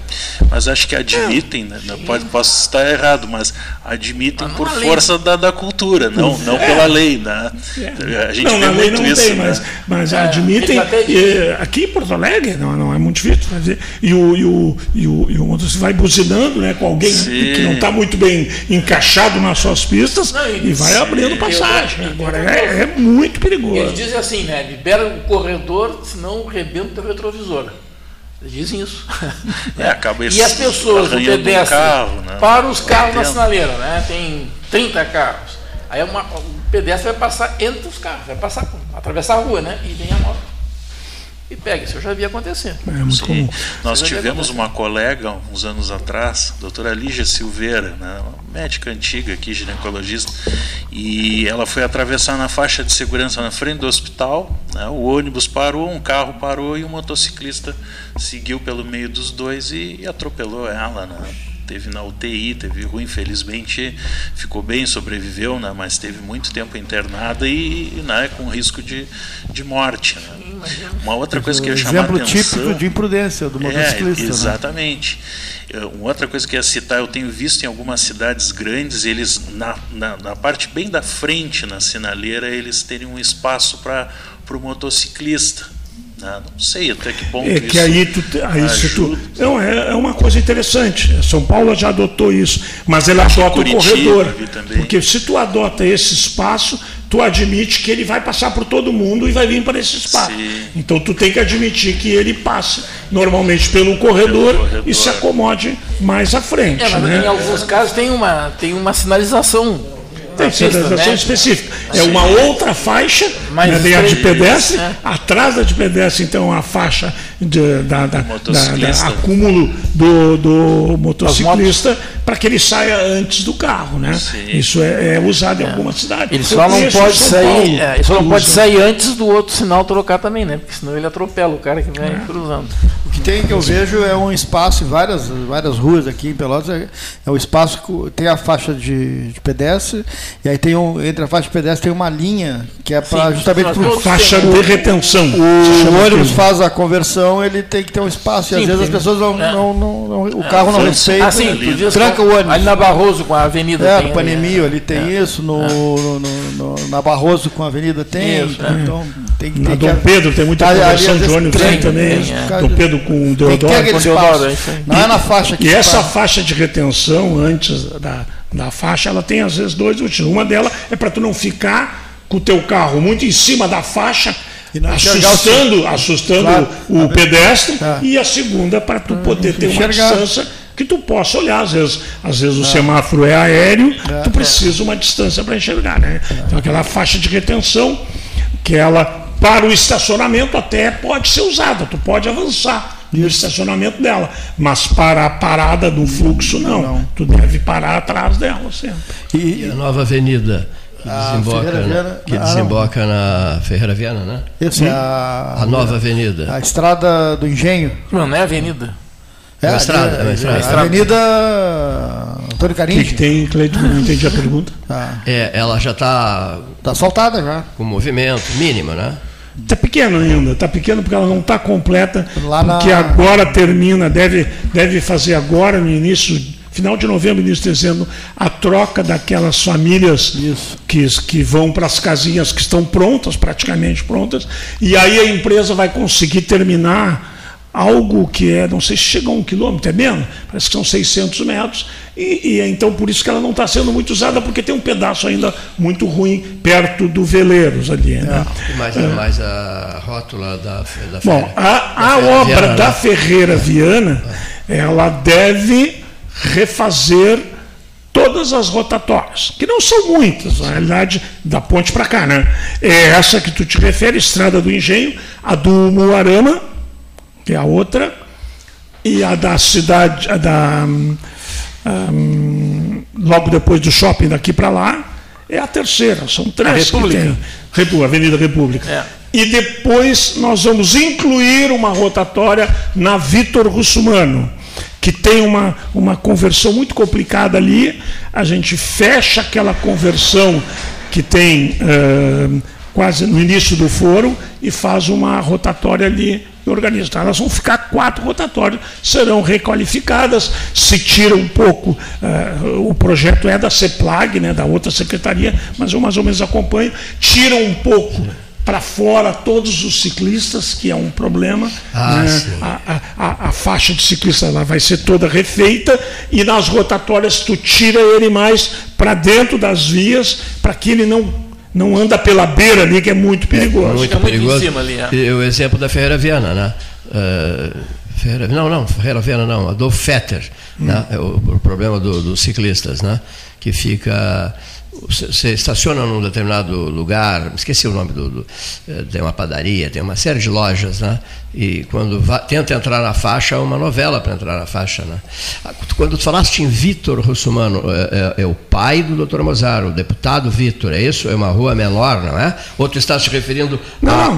Mas acho que admitem, né? Pode, posso estar errado, mas admitem mas por força da, da cultura, não, não é. pela lei. Né? É. A gente não, vê na muito lei não isso. Tem, né? Mas, mas é, admitem. E, aqui em Porto Alegre não, não é muito difícil fazer. E o, e o, e o, e o vai buzinando né, com alguém Sim. que não está muito bem encaixado nas suas pistas não, e, e vai abrindo passagem. Agora é, é, muito perigoso. Eles dizem assim, né? Libera o corredor, senão rebenta o retrovisor. Dizem isso. (laughs) É, acaba e as pessoas, o pedestre, um né? para os carros na sinaleira, né? tem 30 carros. Aí uma, o pedestre vai passar entre os carros, vai passar, atravessar a rua, né? E vem a moto. E pega, isso eu já vi acontecer. É muito Sim. comum. Nós tivemos uma colega, uns anos atrás, a doutora Lígia Silveira, né, médica antiga aqui, ginecologista, e ela foi atravessar na faixa de segurança na frente do hospital, né, o ônibus parou, um carro parou e o um motociclista seguiu pelo meio dos dois e, e atropelou ela. Né teve na UTI, teve ruim, infelizmente ficou bem, sobreviveu, né, mas teve muito tempo internada e, né, com risco de, de morte. Né. Uma outra coisa que eu ia chamar Exemplo típico de imprudência do é, motociclista. É, exatamente. Né? Uma outra coisa que eu ia citar, eu tenho visto em algumas cidades grandes, eles na, na, na parte bem da frente, na sinaleira, eles terem um espaço para o motociclista. Ah, não sei até que ponto é que aí tu, aí tu, não é, é uma coisa interessante. São Paulo já adotou isso, mas ele adota o corredor, porque se tu adota esse espaço, tu admite que ele vai passar por todo mundo e vai vir para esse espaço. Sim. Então tu tem que admitir que ele passe normalmente pelo corredor, pelo corredor. e se acomode mais à frente. É, mas né? em alguns casos tem uma tem uma sinalização sinalização né? específica. É uma outra faixa, né, tem a de pedestre, né? atrás da de pedestre, então, a faixa de, da, da, da, acúmulo do, do motociclista para que ele saia antes do carro, né? Sim. Isso é, é, usado em é. alguma cidade. Ele só não pode sair, é, ele só não pode sair antes do outro sinal trocar também, né? Porque senão ele atropela o cara que vem é. cruzando. O que tem que eu vejo é um espaço em várias, várias ruas aqui em Pelotas, é, é um espaço que tem a faixa de, de pedestre e aí tem um, entre a faixa de pedestre tem uma linha que é para justamente por faixa de retenção. O, o ônibus faz a conversão, ele tem que ter um espaço e às vezes as pessoas não, é. não, não, não, o carro não respeita. Ah, sim, tranca o ônibus. Ali na Barroso com a avenida é, tem. Panemio ali tem é. isso, no, no, no, na Barroso com a avenida tem. Isso, então, então tem, tem na Dom Pedro tem muita conversão de ônibus tem, também. Dom Pedro com o Deodoro. Não é na faixa que E essa faixa de retenção antes da, da faixa, ela tem às vezes dois motivos. Uma delas é para tu não ficar com o teu carro muito em cima da faixa assustando, assustando claro, o, pedestre, é. e a segunda para tu poder ter uma distância que tu possa olhar. Às vezes, às vezes o é. semáforo é aéreo, é. tu precisa uma distância para enxergar. Né? Então aquela faixa de retenção, que ela, para o estacionamento, até pode ser usada, tu pode avançar no estacionamento dela, mas para a parada do fluxo, não. não. Tu deve parar atrás dela sempre. E, e a nova avenida? Que desemboca, Viana, que ah, desemboca na Ferreira Viana, né? Isso, é a, a nova avenida. A estrada do Engenho. Não, não é avenida. É, é a estrada, é, a, estrada. a Avenida Antônio Carinho. O que, que, tem, Cleiton? Não entendi a pergunta. Ah. É, ela já está. Está asfaltada já. Com movimento mínimo, né? Está pequeno ainda, está pequeno porque ela não está completa, Lá porque na... agora termina, deve, deve fazer agora, no início final de novembro, início de dezembro, a troca daquelas famílias que, que vão para as casinhas que estão prontas, praticamente prontas, e aí a empresa vai conseguir terminar algo que é, não sei se chega a um quilômetro, é menos, parece que são 600 metros, e, e então por isso que ela não está sendo muito usada, porque tem um pedaço ainda muito ruim perto do Veleiros ali. Né? É, mais, é. mais a rótula da, da Bom, a, a obra Viana, da né? Ferreira Viana, é. ela deve refazer todas as rotatórias, que não são muitas, na realidade, da ponte para cá, né? É essa que tu te refere, Estrada do Engenho, a do Muarama, que é a outra, e a da cidade, a da um, logo depois do shopping daqui para lá, é a terceira, são três que tem. República, Avenida República. É. E depois nós vamos incluir uma rotatória na Vitor Russumano que tem uma, uma conversão muito complicada ali, a gente fecha aquela conversão que tem uh, quase no início do foro e faz uma rotatória ali e organiza. Então, elas vão ficar quatro rotatórias, serão requalificadas, se tira um pouco, uh, o projeto é da CEPLAG, né, da outra secretaria, mas eu mais ou menos acompanho, tira um pouco para fora todos os ciclistas, que é um problema. Ah, né? a, a, a, faixa de ciclista ela vai ser toda refeita e nas rotatórias tu tira ele mais para dentro das vias para que ele não não anda pela beira ali que é muito perigoso. É muito perigoso. Muito ali, é. O exemplo da Ferreira Viana, né? Uh, Ferreira, não, não, Ferreira Viana não, a do Fetter, hum. né? É o, o problema do, dos ciclistas, né? Que fica você estaciona num determinado lugar, esqueci o nome do, do, eh, tem uma padaria, tem uma série de lojas, né? E quando va, tenta entrar na faixa, é uma novela para entrar na faixa, né? Ah, quando tu falaste em Vitor Russumano, é, é, é, o pai do Dr. Mozart, o deputado Vitor, é isso? É uma rua menor, não é? Ou tu estás te referindo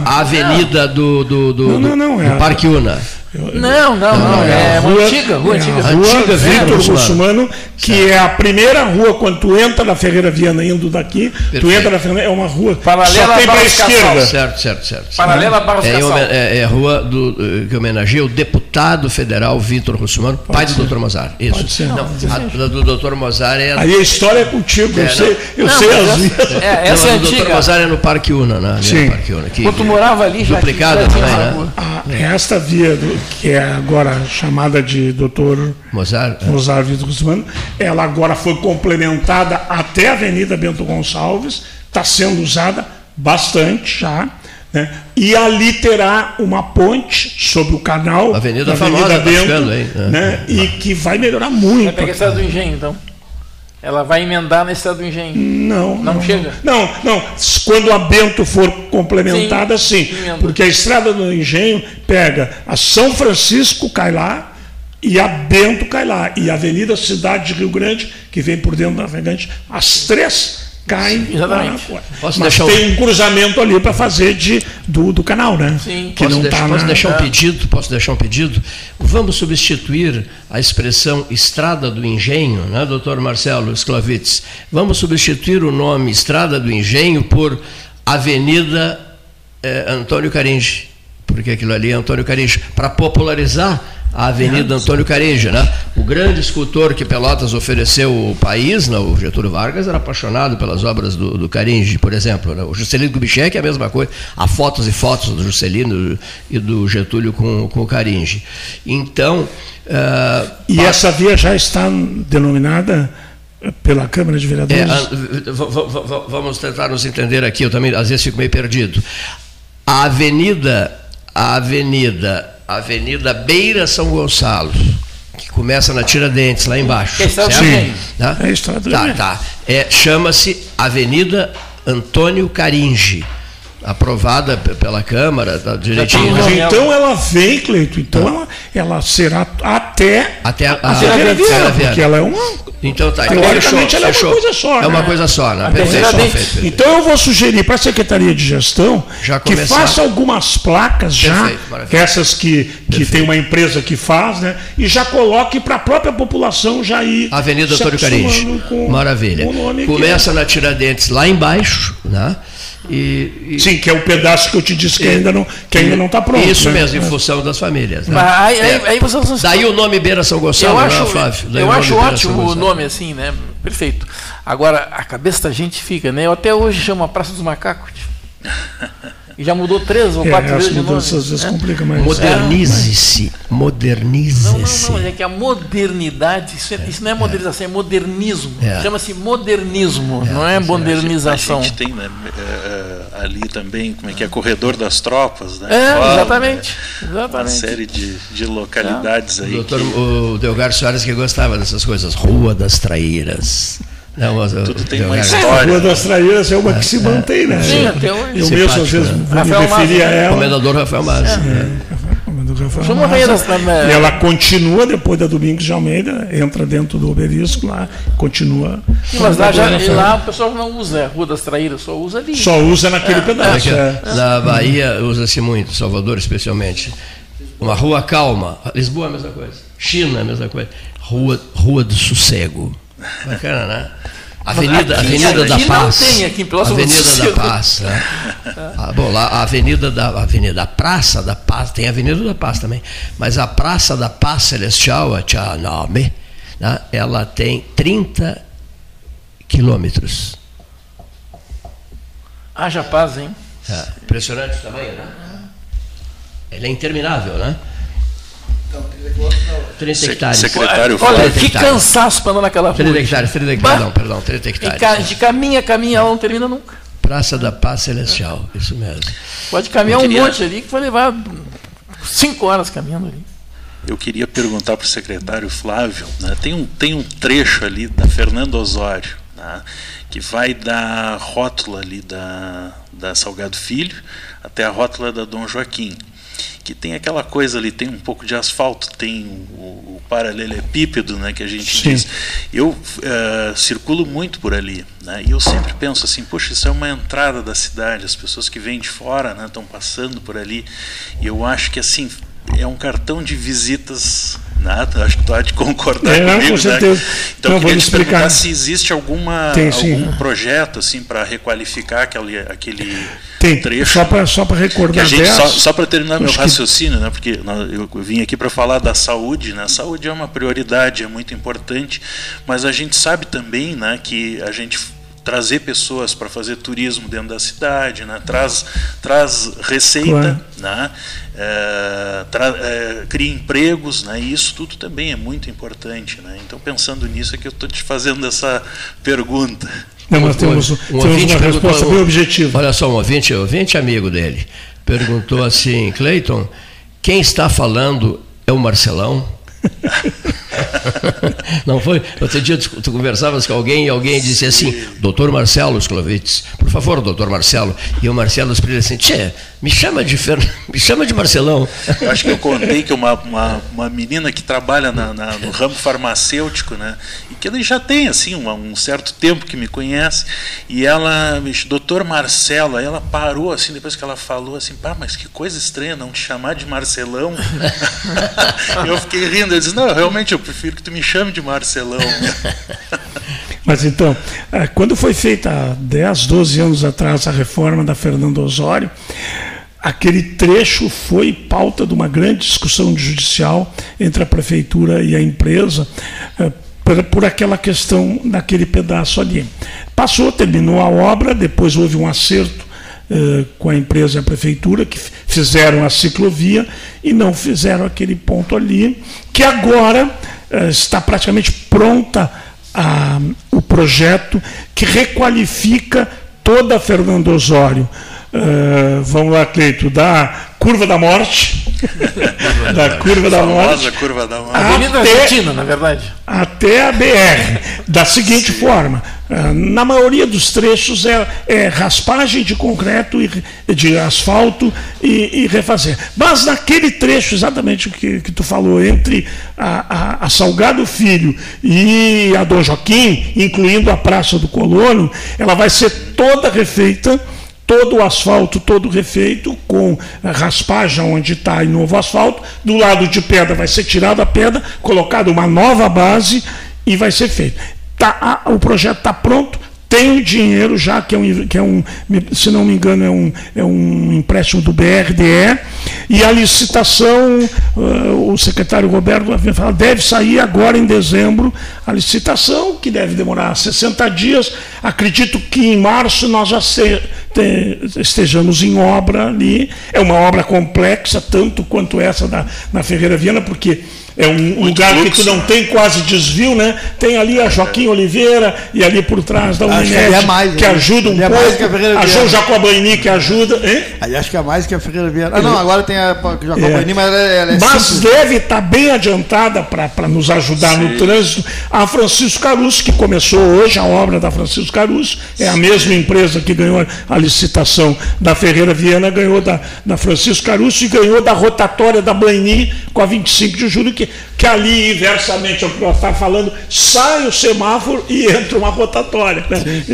à avenida não. do, do, do, não, não, do, do Parque Una? Não, não, não. É, é uma antiga, rua antiga. É, rua antiga, Vitor Russumano, que é a primeira rua, quando tu entra na Ferreira Viana indo daqui, Perfeito. tu entra na Ferreira, é uma rua paralela só tem para a esquerda. Certo, certo, certo. Paralela para é, é, é a rua do, eh, que homenageia o deputado federal Vitor Russumano, pai do Dr. Mozart. Isso. Pode ser. Não, a, do Dr. Mozart é. Aí a história é contigo, eu sei, eu não, sei as vias. É, essa não, é antiga. O Dr. Mozart é no Parque Una, né? Sim. Parque Una, que, Quando tu morava ali, já duplicada também, né? Ah, esta via, do, que é agora chamada de Dr. Mozart, é. Mozart Vitor Russumano, ela agora foi complementada até a Avenida Bento Gonçalves, está sendo usada bastante já. Né? E ali terá uma ponte sobre o canal, Avenida, Avenida famosa, Bento, tá aí, né? né? e que vai melhorar muito. Vai pegar a do engenho, então. Ela vai emendar na estrada do engenho. Não. Não, não chega? Não, não. Quando a Bento for complementada, sim. sim porque a estrada do engenho pega a São Francisco, cai lá, e a Bento cai lá. E a Avenida Cidade de Rio Grande, que vem por dentro da Navegante, as três caem Exatamente. Posso Mas deixar tem um cruzamento ali para fazer de, do, do canal, né? Sim. Que posso não deixar, tá posso na... deixar um pedido? Posso deixar um pedido? Vamos substituir a expressão Estrada do Engenho, né, doutor Marcelo Sklavitz? Vamos substituir o nome Estrada do Engenho por Avenida eh, Antônio Caringe, porque aquilo ali é Antônio Caringe, para popularizar a Avenida Antônio Careja, né? O grande escultor que Pelotas ofereceu ao país, né, o Getúlio Vargas, era apaixonado pelas obras do, do Caringe, por exemplo. Né? O Juscelino Kubitschek é a mesma coisa. Há fotos e fotos do Juscelino e do Getúlio com, com o Caringe. Então... Uh, e passa... essa via já está denominada pela Câmara de Vereadores? É, vamos tentar nos entender aqui, eu também às vezes fico meio perdido. A avenida, a avenida Avenida Beira São Gonçalo, que começa na Tiradentes, lá embaixo. Que é certo? Sim. Tá? É tá, tá. É, Chama-se Avenida Antônio Caringe aprovada pela Câmara, tá direitinho. Mas então ela vem, Cleito, então ela, ela será até, até a, a, a, a porque ela é uma. Então tá, teoricamente ela é uma coisa só. É né? uma coisa só, né? Perfeito, perfeito, Então eu vou sugerir para a Secretaria de Gestão que faça algumas placas já, perfeito, essas que, que tem uma empresa que faz, né? E já coloque para a própria população já ir. Avenida Antônio Caringe. Maravilha. Começa que é. na Tiradentes lá embaixo, né? E, e, Sim, que é o pedaço que eu te disse que ainda não que ainda não está pronto. Isso né? mesmo, em função das famílias. Né? Mas aí, é. aí, você... Daí o nome Beira São Gonçalo, eu acho, não, Flávio? Daí eu acho ótimo o nome assim, né? Perfeito. Agora, a cabeça da gente fica, né? Eu até hoje chamo a Praça dos Macacos. (laughs) E já mudou três ou é, quatro vezes de nome. Às vezes né? complica mais. Modernize-se. Modernize-se. Não, não, não, é que a modernidade, isso, é, isso não é modernização, é, é modernismo. É. Chama-se modernismo, é. não é modernização. A gente tem né, ali também, como é que é, Corredor das Tropas, né? É, Fala, exatamente, né? exatamente. Uma série de, de localidades aí. O doutor que... o Delgar Soares que gostava dessas coisas. Rua das Traíras. Não, mas, Tudo tem uma história. A Rua das Traíras é uma que se mantém, né? Sim, até hoje. Eu mesmo, às vezes, né? me referia a ela. Comendador Rafael Massa. É. E ela continua depois da Domingos de Almeida, entra dentro do obelisco lá, continua. Mas lá, já, lá o pessoal não usa a Rua das Traíras, só usa ali. Só usa naquele é, pedaço. É. Na Bahia usa-se muito, Salvador especialmente. Uma rua calma. Lisboa é a mesma coisa. China é a mesma coisa. Rua, rua do Sossego. Bacana, né? Avenida, aqui, Avenida da Paz. Não tem aqui em Avenida da Paz. Né? Ah, bom, lá a Avenida da Avenida, a Praça da Paz, tem a Avenida da Paz também, mas a Praça da Paz Celestial, a Tchaname, né? ela tem 30 quilômetros. Haja paz, hein? É, impressionante tamanho, né? Ela é interminável, né? 30 hectares. Secretário Olha, que cansaço para andar naquela rua. 30 hectares, 30 hectares, perdão, perdão, 30 hectares. de caminha, caminha, ela não termina nunca. Praça da Paz Celestial, isso mesmo. Pode caminhar queria... um monte ali que vai levar 5 horas caminhando ali. Eu queria perguntar para o secretário Flávio, né, tem, um, tem um trecho ali da Fernando Osório, né, que vai da rótula ali da, da Salgado Filho até a rótula da Dom Joaquim que tem aquela coisa ali, tem um pouco de asfalto, tem o, o paralelepípedo, né, que a gente Sim. diz. Eu uh, circulo muito por ali, né, e eu sempre penso assim, poxa, isso é uma entrada da cidade, as pessoas que vêm de fora né, estão passando por ali, e eu acho que assim é um cartão de visitas Nada, acho que tu há de concordar é, comigo. Com né? certeza. Né? Então, Não, eu queria te explicar. perguntar se existe alguma, Tem, algum projeto assim, para requalificar aquele, aquele Tem. trecho. Só para só recordar. Gente, só, só para terminar meu raciocínio, que... né? porque eu vim aqui para falar da saúde. Né? A saúde é uma prioridade, é muito importante, mas a gente sabe também né, que a gente trazer pessoas para fazer turismo dentro da cidade, né? traz, traz receita, claro. né? É, é, cria empregos, né? e isso tudo também é muito importante. Né? Então, pensando nisso, é que eu estou te fazendo essa pergunta. Não, mas temos, um, temos uma resposta bem objetiva. Olha só, um ouvinte, ouvinte amigo dele, perguntou assim, Cleiton, quem está falando é o Marcelão? (laughs) Não foi? Outro dia tu, tu, conversavas com alguém e alguém disse assim, doutor Marcelo Sklovitz, por favor, doutor Marcelo. E o Marcelo explica assim, tchê, me chama de Fer... me chama de Marcelão. Eu acho que eu contei que uma, uma, uma menina que trabalha na, na, no ramo farmacêutico, né? E que ele já tem assim um, um certo tempo que me conhece, e ela, doutor Marcelo, aí ela parou assim, depois que ela falou assim, pá, mas que coisa estranha não te chamar de Marcelão. (laughs) eu fiquei rindo, ele disse, não, realmente eu prefiro que tu me chame de Marcelão. (laughs) Mas então, é, quando foi feita há 10, 12 anos atrás a reforma da Fernando Osório, aquele trecho foi pauta de uma grande discussão judicial entre a prefeitura e a empresa é, por, aquela questão daquele pedaço ali. Passou, terminou a obra, depois houve um acerto eh, com a empresa e a prefeitura, que fizeram a ciclovia e não fizeram aquele ponto ali, que agora uh, está praticamente pronta a, o projeto que requalifica toda a Fernando Osório. Uh, vamos lá, Cleito, da Curva da Morte. (laughs) da Curva da Morte. Curva da Morte. Avenida até, Argentina, na verdade. Até a BR. Da seguinte Sim. forma: ah, na maioria dos trechos é, é, raspagem de concreto e de asfalto e, e, refazer. Mas naquele trecho, exatamente o que, que tu falou, entre a, a, a, Salgado Filho e a Dom Joaquim, incluindo a Praça do Colono, ela vai ser toda refeita todo o asfalto todo refeito, com raspagem onde está em novo asfalto. Do lado de pedra vai ser tirada a pedra, colocada uma nova base e vai ser feito. Tá, o projeto está pronto, tem o dinheiro já, que é um, que é um se não me engano, é um, é um empréstimo do BRDE, e a licitação, uh, o secretário Roberto falado, deve sair agora em dezembro, a licitação, que deve demorar 60 dias. Acredito que em março nós já se, te, estejamos em obra ali. É uma obra complexa, tanto quanto essa da, na Ferreira Viana, porque é um Muito lugar que tu não tem quase desvio, né? Tem ali a Joaquim Oliveira e ali por trás da Unimed, que, é mais, que ajuda um é pouco. a, a João Jacobaini que ajuda. Hein? Acho que é mais que a Ferreira Vieira. Ah, não, agora tem a Jacobaini, é. mas ela, é, ela é Mas simples. deve estar tá bem adiantada para nos ajudar Sim. no trânsito. A Francisco Caruso, que começou hoje a obra da Francisco Caruso, é a mesma empresa que ganhou a licitação da Ferreira Viana, ganhou da, da Francisco Caruso e ganhou da rotatória da Blaini com a 25 de julho, que que, que ali, inversamente ao que nós estamos falando, sai o semáforo e entra uma rotatória. Né?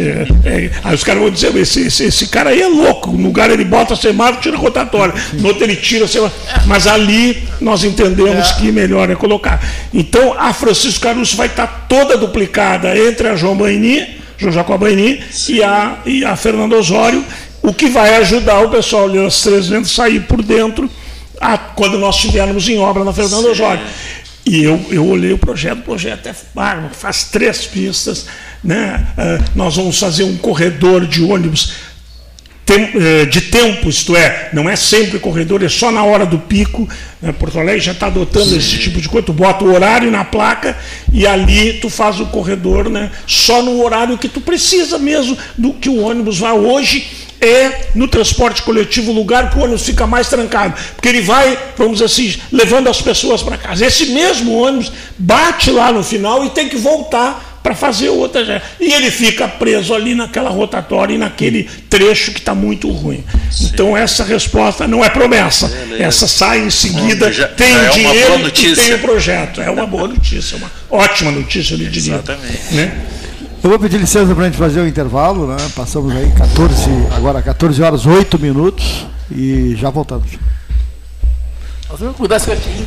É, é, aí os caras vão dizer, esse, esse, esse, cara aí é louco, no lugar ele bota semáforo tira rotatória, Sim. no outro ele tira semáforo. Mas ali nós entendemos é. que melhor é colocar. Então a Francisco Caruso vai estar toda duplicada entre a João Baini, João Jacobaini e a, e a Fernando Osório, o que vai ajudar o pessoal de as três vendas sair por dentro a, quando nós estivermos em obra na Fernando Osório. E eu, eu olhei o projeto, o projeto é bárbaro, faz três pistas, né? Uh, nós vamos fazer um corredor de ônibus uh, de tempo, isto é, não é sempre corredor, é só na hora do pico. Né? Porto Alegre já está adotando Sim. esse tipo de coisa, tu bota o horário na placa e ali tu faz o corredor né? só no horário que tu precisa mesmo do que o ônibus vai hoje é no transporte coletivo o lugar que o ônibus fica mais trancado, porque ele vai, vamos dizer assim, levando as pessoas para casa. Esse mesmo ônibus bate lá no final e tem que voltar para fazer outra. E ele fica preso ali naquela rotatória e naquele trecho que está muito ruim. Sim. Então, essa resposta não é promessa. Beleza. Essa sai em seguida, já, tem já o é dinheiro e tem o projeto. É uma boa notícia, uma ótima notícia, eu diria. Exatamente. Né? Eu vou pedir licença para a gente fazer o intervalo, né? Passamos aí 14, agora 14 horas 8 minutos e já voltamos. Nós vamos cuidar certinho.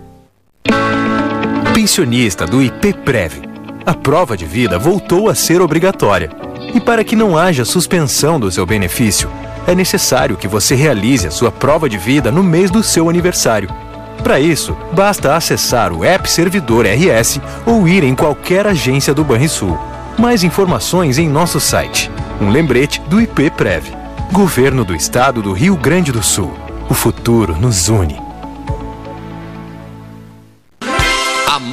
pensionista do IPPREV. A prova de vida voltou a ser obrigatória. E para que não haja suspensão do seu benefício, é necessário que você realize a sua prova de vida no mês do seu aniversário. Para isso, basta acessar o App Servidor RS ou ir em qualquer agência do Banrisul. Mais informações em nosso site. Um lembrete do IPPREV. Governo do Estado do Rio Grande do Sul. O futuro nos une.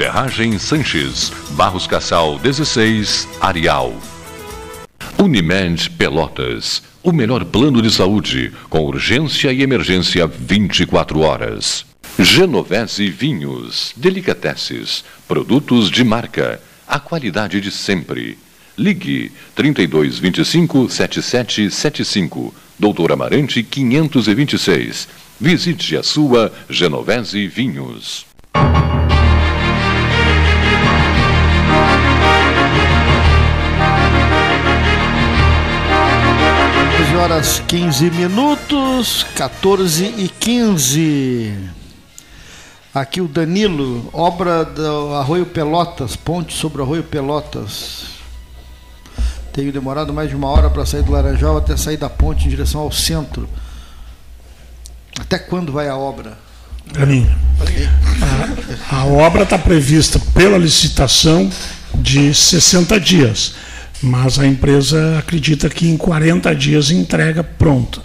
Ferragem Sanches, Barros Cassal 16, Arial. Unimed Pelotas. O melhor plano de saúde, com urgência e emergência 24 horas. Genovese Vinhos, Delicateces, produtos de marca, a qualidade de sempre. Ligue 3225 7775, Doutor Amarante 526. Visite a sua Genovese Vinhos. 12 horas 15 minutos, 14 e 15. Aqui o Danilo, obra do Arroio Pelotas, ponte sobre o Arroio Pelotas. Tenho demorado mais de uma hora para sair do Laranjal até sair da ponte em direção ao centro. Até quando vai a obra? Mim. A, a obra está prevista pela licitação de 60 dias mas a empresa acredita que em 40 dias entrega pronta.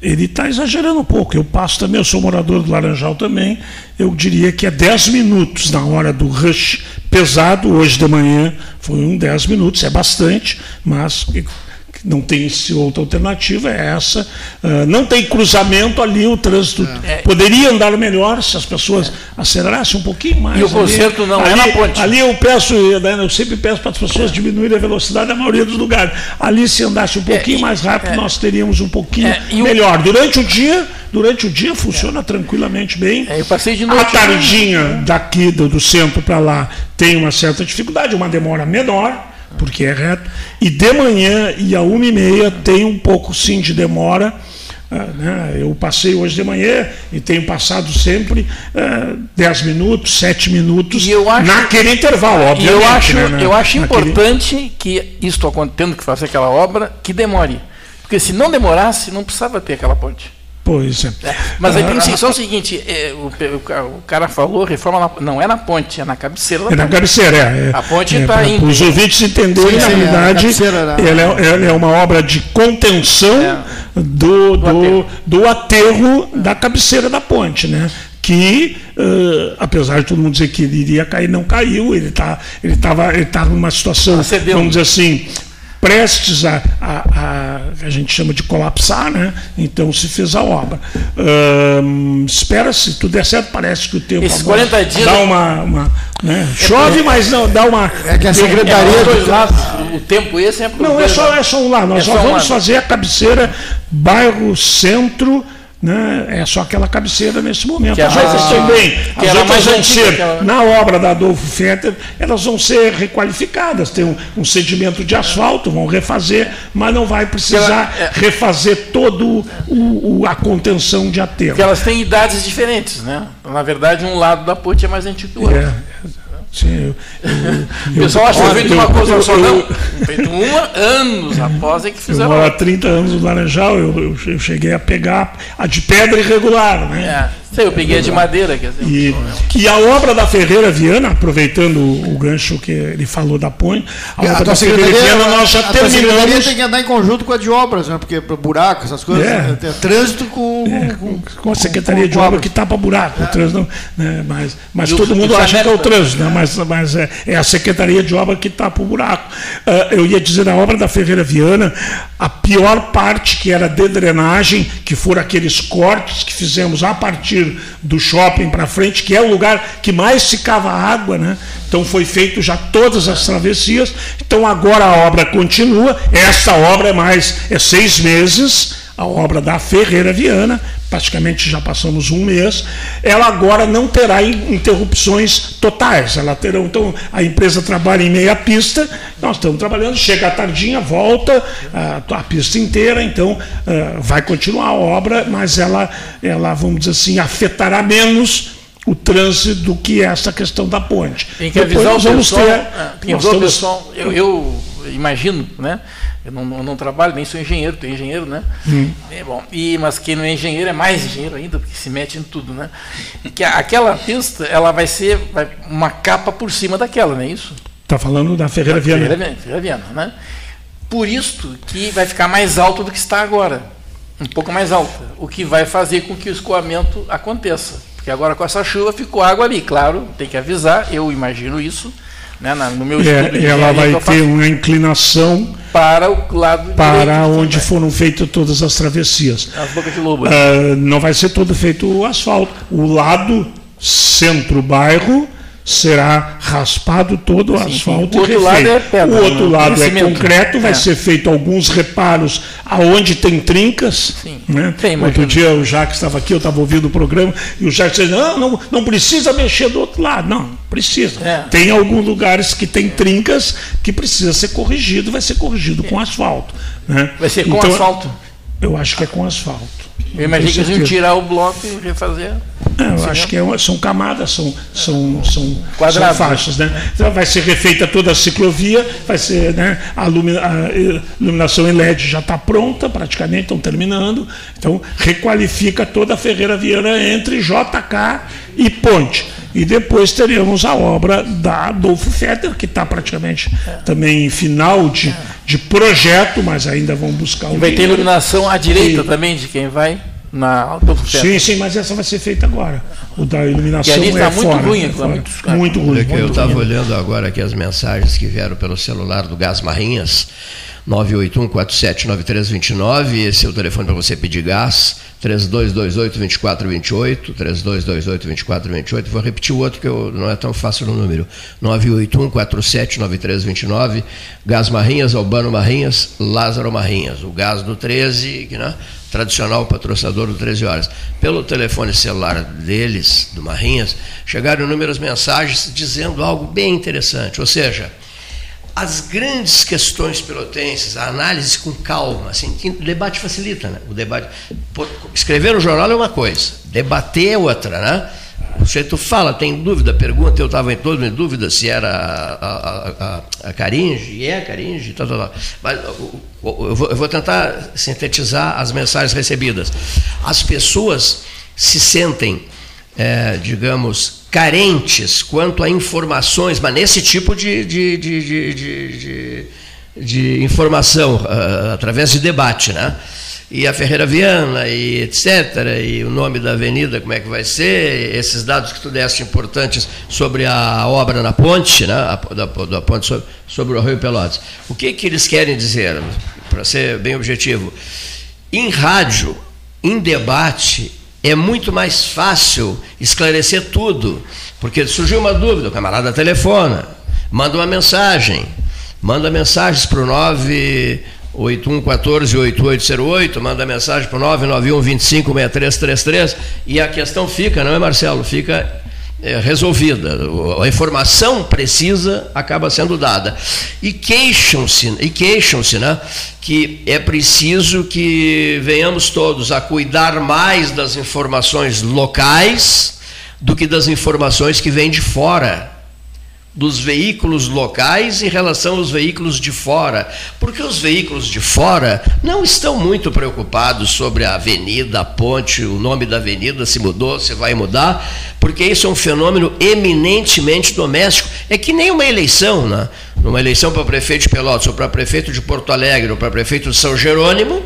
Ele está exagerando um pouco. Eu passo também, eu sou morador do Laranjal também. Eu diria que é 10 minutos na hora do rush pesado. Hoje de manhã foi um 10 minutos, é bastante, mas não tem outra alternativa, é essa. Uh, não tem cruzamento ali, o trânsito é. poderia andar melhor se as pessoas é. acelerassem um pouquinho mais. E o conserto não ali, é na ponte. Ali eu peço, né, eu sempre peço para as pessoas é. diminuírem a velocidade na maioria dos lugares. Ali se andasse um é, pouquinho mais rápido, é. nós teríamos um pouquinho melhor. Durante o dia, durante o dia funciona tranquilamente bem. eu passei de noite. A tardinha daqui do, do centro para lá tem uma certa dificuldade, uma demora menor porque é reto. E de manhã e a uma e meia tem um pouco sim de demora. Uh, né? Eu passei hoje de manhã e tenho passado sempre uh, 10 minutos, 7 minutos acho, naquele intervalo, obviamente. Eu acho, né? eu acho naquele... importante que isto tendo que fazer aquela obra, que demore. Porque se não demorasse, não precisava ter aquela ponte. Pois é. é mas a intenção é o seguinte: é, o, o, cara falou, reforma na, não é na ponte, é na cabeceira da É na cabeceira, é. A ponte está é, indo. Os ouvintes entenderem, na realidade, ela é, ela é, uma obra de contenção é. do, do, do, aterro, do aterro da cabeceira da ponte, né? que, uh, apesar de todo mundo dizer que ele iria cair, não caiu, ele está ele tava, ele tá numa situação, vamos dizer assim, prestes a, a, a, a gente chama de colapsar, né? então se fez a obra. Espera-se, tudo der certo, parece que o tempo Esses 40 dias dá uma. uma né? Chove, mas não dá uma. É que a secretaria. É, do lados, o tempo esse é Não, é só, é só um lá. Nós é só vamos um fazer a cabeceira, bairro centro né? É só aquela cabeceira nesse momento. Que as outras também, que as outras vão ser, aquela... na obra da Adolfo Fetter, elas vão ser requalificadas, tem um, um sedimento de asfalto, vão refazer, mas não vai precisar ela, é... refazer todo o, o, a contenção de aterro. Porque elas têm idades diferentes, né? Na verdade, um lado da ponte é mais antigo que o outro. É. Sim, eu, eu, o pessoal acha que feito uma coisa só, não. Feito um anos após é que fizeram. Eu moro há 30 anos no Laranjal, eu, eu, cheguei a pegar a de pedra irregular, né? É. Sei, eu peguei a de madeira. Quer dizer, e, e a obra da Ferreira Viana, aproveitando o gancho que ele falou da ponte, a, a obra da Ferreira Viana nós já a terminamos. tem que andar em conjunto com a de obras, né? porque buraco, essas coisas, é. Tem trânsito com, é, com, com, a Secretaria com, de Obra que tapa buraco, é. o trânsito, né? mas, mas todo mundo acha que é o trânsito, né? mas, mas é, é a Secretaria de Obra que tapa o buraco. Uh, eu ia dizer, na obra da Ferreira Viana, a pior parte que era de drenagem, que foram aqueles cortes que fizemos a partir do shopping para frente, que é o lugar que mais ficava água, né? Então foi feito já todas as travessias. Então agora a obra continua. Essa obra é mais é seis meses a obra da Ferreira Viana, praticamente já passamos um mês, ela agora não terá interrupções totais. Ela terá, então, a empresa trabalha em meia pista, nós estamos trabalhando, chega à tardinha, volta a, a pista inteira, então uh, vai continuar a obra, mas ela, ela, vamos dizer assim, afetará menos o trânsito do que essa questão da ponte. Tem que Depois avisar o pessoal, ter, ah, tem que avisar o pessoal eu, eu imagino, né? Eu não, não, trabalho, nem sou engenheiro, tenho engenheiro, né? Hum. É, bom, e, mas quem não é engenheiro é mais engenheiro ainda, porque se mete em tudo, né? Que aquela pista, ela vai ser vai, uma capa por cima daquela, não é isso? Está falando da Ferreira Viana. Ferreira, Ferreira Viana, né? Por isso que vai ficar mais alto do que está agora. Um pouco mais alta. O que vai fazer com que o escoamento aconteça. Porque agora com essa chuva ficou água ali, claro, tem que avisar, eu imagino isso né, no meu é, ela vai ter uma inclinação para o lado para direito, onde foram feitas todas as travessias. As bocas de lobo. Uh, não vai ser todo feito o asfalto. O lado centro-bairro será raspado todo o sim, asfalto sim. O outro lado é pedra, O outro lado é concreto, vai é. ser feito alguns reparos aonde tem trincas. Sim. Né? Outro dia o Jacques estava aqui, eu estava ouvindo o programa, e o Jacques disse, não, não, não precisa mexer do outro lado. Não, precisa. É. Tem alguns lugares que tem trincas que precisa ser corrigido, vai ser corrigido com asfalto. Né? Vai ser com então, asfalto? Eu acho que é com asfalto. Eu imagino que eles iam tirar o bloco e refazer. É, eu acho que é são camadas, são, são, são, são faixas. Né? Então vai ser refeita toda a ciclovia, vai ser, né, a, a iluminação em LED já está pronta, praticamente, estão terminando. Então, requalifica toda a Ferreira Viana entre JK e Ponte. E depois teremos a obra da Adolfo Fetter, que está praticamente é. também em final de, de projeto, mas ainda vão buscar o. E vai ter iluminação à direita e... também de quem vai? na Adolfo Fetter. Sim, sim, mas essa vai ser feita agora. O da iluminação que ali está é muito fora, ruim, é fora. Muito, muito ruim. É eu estava olhando agora aqui as mensagens que vieram pelo celular do Gás Marrinhas. 981-479329, esse é o telefone para você pedir gás, 3228-2428, 3228-2428, vou repetir o outro que eu, não é tão fácil no número, 981-479329, Gás Marrinhas, Albano Marrinhas, Lázaro Marrinhas, o gás do 13, né, tradicional patrocinador do 13 Horas. Pelo telefone celular deles, do Marrinhas, chegaram inúmeras mensagens dizendo algo bem interessante, ou seja, as grandes questões pelotenses, a análise com calma, assim, o debate facilita, né? O debate, escrever no jornal é uma coisa, debater é outra, né? O sujeito fala, tem dúvida, pergunta, eu estava em todo em dúvida se era a, a, a, Caringe, e é a Caringe, tal, tal, tal. mas eu vou, eu vou tentar sintetizar as mensagens recebidas. As pessoas se sentem, é, digamos, carentes quanto a informações, mas nesse tipo de, de, de, de, de informação, uh, através de debate, né? E a Ferreira Viana, e etc., e o nome da avenida, como é que vai ser, esses dados que tu deste importantes sobre a obra na ponte, né? A, da, da ponte sobre, sobre o Rio Pelotas. O que, que eles querem dizer, para ser bem objetivo? Em rádio, em debate, é muito mais fácil esclarecer tudo, porque surgiu uma dúvida, o camarada telefona, manda uma mensagem, manda mensagens para o 981148808, manda mensagem para o 991256333 e a questão fica, não é Marcelo? Fica é, resolvida. A informação precisa acaba sendo dada. E queixam-se, e queixam-se, né, que é preciso que venhamos todos a cuidar mais das informações locais do que das informações que vêm de fora. Dos veículos locais em relação aos veículos de fora, porque os veículos de fora não estão muito preocupados sobre a avenida, a ponte, o nome da avenida, se mudou, se vai mudar, porque isso é um fenômeno eminentemente doméstico. É que nem uma eleição, né? Uma eleição para prefeito de Pelotas, ou para prefeito de Porto Alegre, ou para prefeito de São Jerônimo,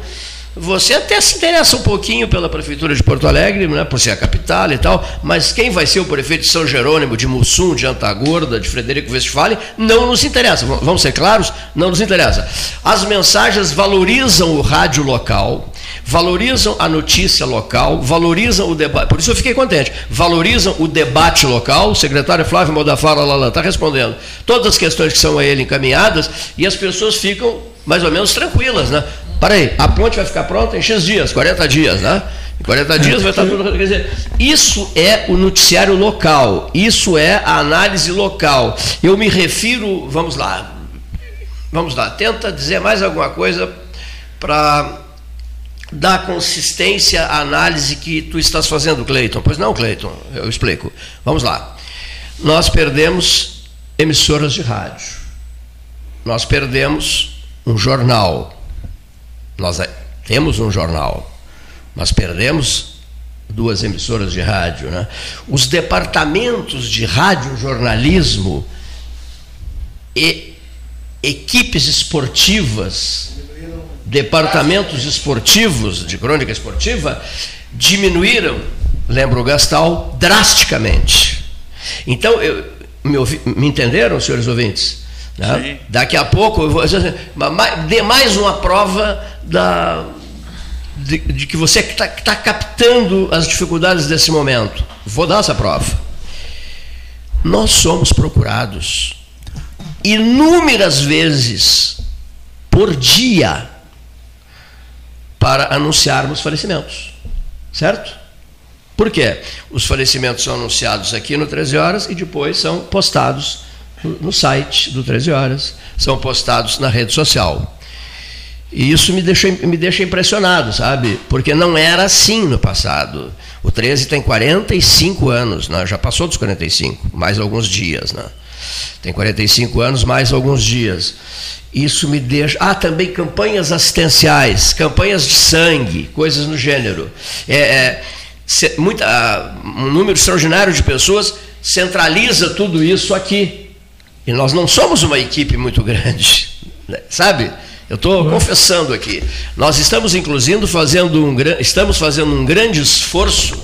você até se interessa um pouquinho pela prefeitura de Porto Alegre, né, por ser a capital e tal, mas quem vai ser o prefeito de São Jerônimo, de Mussum, de Antagorda, de Frederico Westphalen, não nos interessa. Vamos ser claros? Não nos interessa. As mensagens valorizam o rádio local, valorizam a notícia local, valorizam o debate. Por isso eu fiquei contente. Valorizam o debate local. O secretário Flávio Modafara está respondendo todas as questões que são a ele encaminhadas e as pessoas ficam mais ou menos tranquilas, né? Para aí, a ponte vai ficar pronta em X dias, 40 dias, né? Em 40 dias vai estar tudo. Quer dizer, isso é o noticiário local, isso é a análise local. Eu me refiro, vamos lá, vamos lá, tenta dizer mais alguma coisa para dar consistência à análise que tu estás fazendo, Cleiton. Pois não, Cleiton, eu explico. Vamos lá. Nós perdemos emissoras de rádio. Nós perdemos um jornal nós temos um jornal, nós perdemos duas emissoras de rádio. Né? Os departamentos de radiojornalismo e equipes esportivas, departamentos esportivos de crônica esportiva, diminuíram, lembra o Gastal, drasticamente. Então, eu, me, ouvi, me entenderam, senhores ouvintes? Né? Daqui a pouco, dê mais uma prova da, de, de que você está tá captando as dificuldades desse momento. Vou dar essa prova. Nós somos procurados inúmeras vezes por dia para anunciarmos falecimentos. Certo? Por quê? Os falecimentos são anunciados aqui no 13 Horas e depois são postados no site do 13 Horas, são postados na rede social. E isso me deixa, me deixa impressionado, sabe? Porque não era assim no passado. O 13 tem 45 anos, né? já passou dos 45, mais alguns dias. Né? Tem 45 anos, mais alguns dias. Isso me deixa. Ah, também campanhas assistenciais, campanhas de sangue, coisas no gênero. É, é, muita, um número extraordinário de pessoas centraliza tudo isso aqui. E nós não somos uma equipe muito grande, (laughs) né? sabe? Eu estou confessando aqui. Nós estamos, inclusive, fazendo um, estamos fazendo um grande esforço,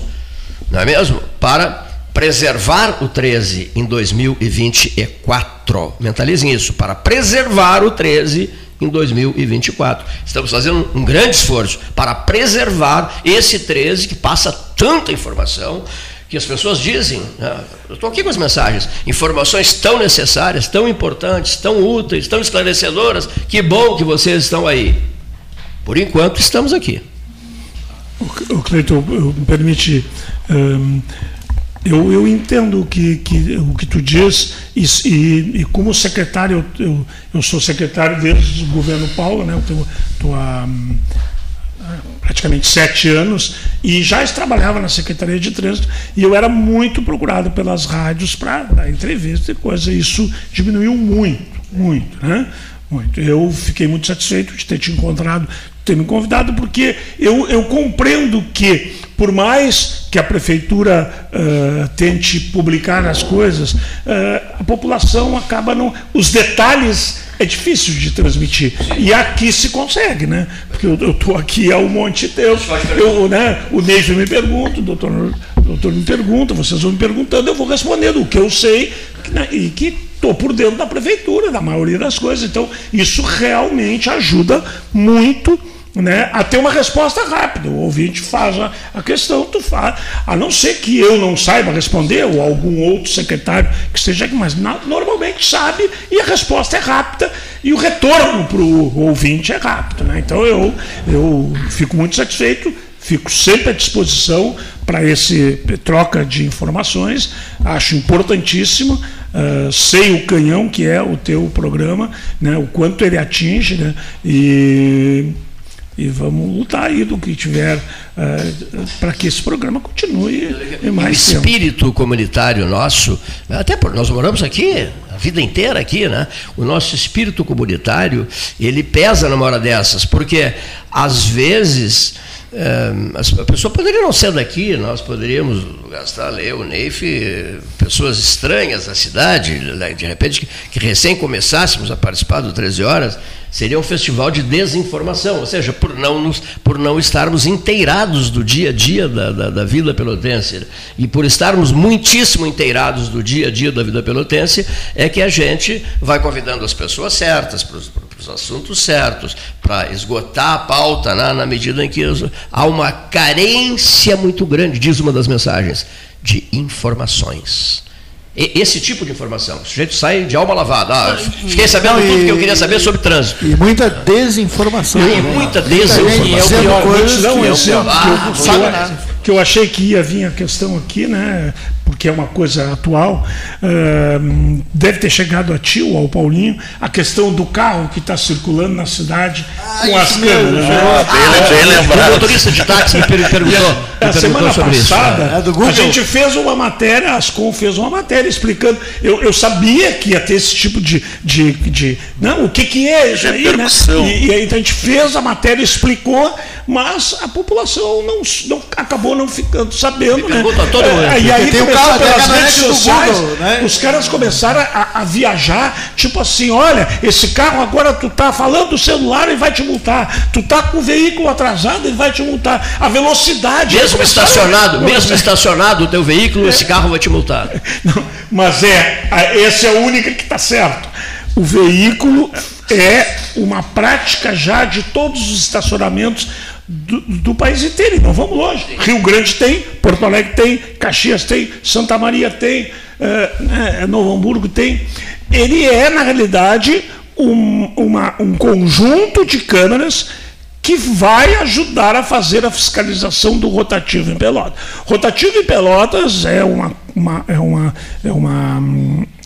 não é mesmo? Para preservar o 13 em 2024. Mentalizem isso, para preservar o 13 em 2024. Estamos fazendo um grande esforço para preservar esse 13 que passa tanta informação que as pessoas dizem, né? eu estou aqui com as mensagens, informações tão necessárias, tão importantes, tão úteis, tão esclarecedoras, que bom que vocês estão aí. Por enquanto, estamos aqui. O Cleiton, me permite. Um, eu, eu entendo que, que, o que tu diz, e, e, e como secretário, eu, eu, sou secretário desde o governo Paulo, né, eu estou há praticamente sete anos, e já trabalhava na Secretaria de Trânsito, e eu era muito procurado pelas rádios para dar entrevista e coisa. Isso diminuiu muito, muito, né? Muito. Eu fiquei muito satisfeito de ter te encontrado, ter me convidado, porque eu, eu compreendo que, por mais que a prefeitura uh, tente publicar as coisas, uh, a população acaba não. Os detalhes é difícil de transmitir. E aqui se consegue, né? Porque eu estou aqui há um monte de tempo. Eu, né, o Neijo me pergunta, o doutor, o doutor me pergunta, vocês vão me perguntando, eu vou respondendo o que eu sei né, e que estou por dentro da prefeitura, da maioria das coisas. Então, isso realmente ajuda muito né, a ter uma resposta rápida. O ouvinte faz a, a, questão, tu faz. A não ser que eu não saiba responder, ou algum outro secretário que esteja aqui, mas na, normalmente sabe e a resposta é rápida e o retorno para o ouvinte é rápido. Né? Então eu, eu fico muito satisfeito, fico sempre à disposição para esse troca de informações, acho importantíssimo. Uh, sei o canhão que é o teu programa, né, o quanto ele atinge, né, e e vamos lutar aí do que tiver uh, para que esse programa continue e mais o espírito tempo. comunitário nosso, até por, nós moramos aqui, a vida inteira aqui, né? O nosso espírito comunitário, ele pesa numa hora dessas, porque às vezes a pessoa poderia não ser daqui, nós poderíamos gastar, eu, Neif, pessoas estranhas da cidade, né, de repente, que, recém começássemos a participar do 13 Horas, seria um festival de desinformação, ou seja, por não, nos, por não estarmos inteirados do dia a dia da, da, da, vida pelotense. E por estarmos muitíssimo inteirados do dia a dia da vida pelotense, é que a gente vai convidando as pessoas certas para os, para os assuntos certos, para esgotar a pauta né, na medida em que há uma carência muito grande, diz uma das mensagens, de informações esse tipo de informação. O sujeito sai de alma lavada. Ah, fiquei sabendo tudo que eu queria saber sobre trânsito. E muita desinformação. E muita desinformação. É o pior, não, é o pior. Ah, que eu achei que ia vir a questão aqui, né? Porque é uma coisa atual, uh, deve ter chegado a ti ou ao Paulinho, a questão do carro que está circulando na cidade ah, com as câmeras. Né? Ah, bem, lembrado. O motorista de táxi me perguntou, a semana sobre passada, isso, é a gente fez uma matéria, a Ascom fez uma matéria explicando. Eu, eu sabia que ia ter esse tipo de. de, de não, o que, que é isso aí, né? E, e aí então a gente fez a matéria, explicou, mas a população não, não acabou não ficando sabendo. né? todo é, e aí tem pelas redes sociais, Google, né? os caras começaram a, a, viajar, tipo assim, olha, esse carro agora tu tá falando do celular e vai te multar. Tu tá com o veículo atrasado, ele vai te multar. A velocidade. Mesmo estacionado, mesmo estacionado o teu veículo, é. esse carro vai te multar. (laughs) Não, mas é, esse é a única que está certo. O veículo é uma prática já de todos os estacionamentos do, do, país inteiro. Então vamos longe. Rio Grande tem, Porto Alegre tem, Caxias tem, Santa Maria tem, uh, Novo Hamburgo tem. Ele é, na realidade, um, uma, um conjunto de câmeras que vai ajudar a fazer a fiscalização do rotativo em Pelotas. Rotativo em Pelotas é uma, uma, é uma, é uma,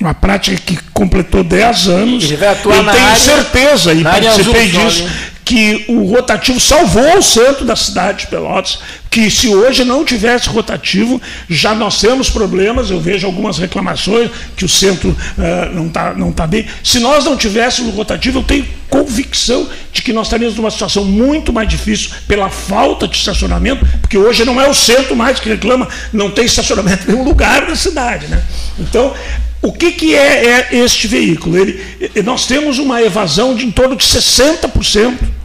uma prática que completou 10 anos. Ele vai atuar Eu tenho área, certeza, e participei azul, disso, que o rotativo salvou o centro da cidade de Pelotas, que se hoje não tivesse rotativo, já nós temos problemas, eu vejo algumas reclamações que o centro uh, não está não tá bem. Se nós não tivéssemos rotativo, eu tenho convicção de que nós estaríamos numa situação muito mais difícil pela falta de estacionamento, porque hoje não é o centro mais que reclama, não tem estacionamento em nenhum lugar da cidade. Né? Então, o que, que é, é este veículo? Ele, nós temos uma evasão de em torno de 60%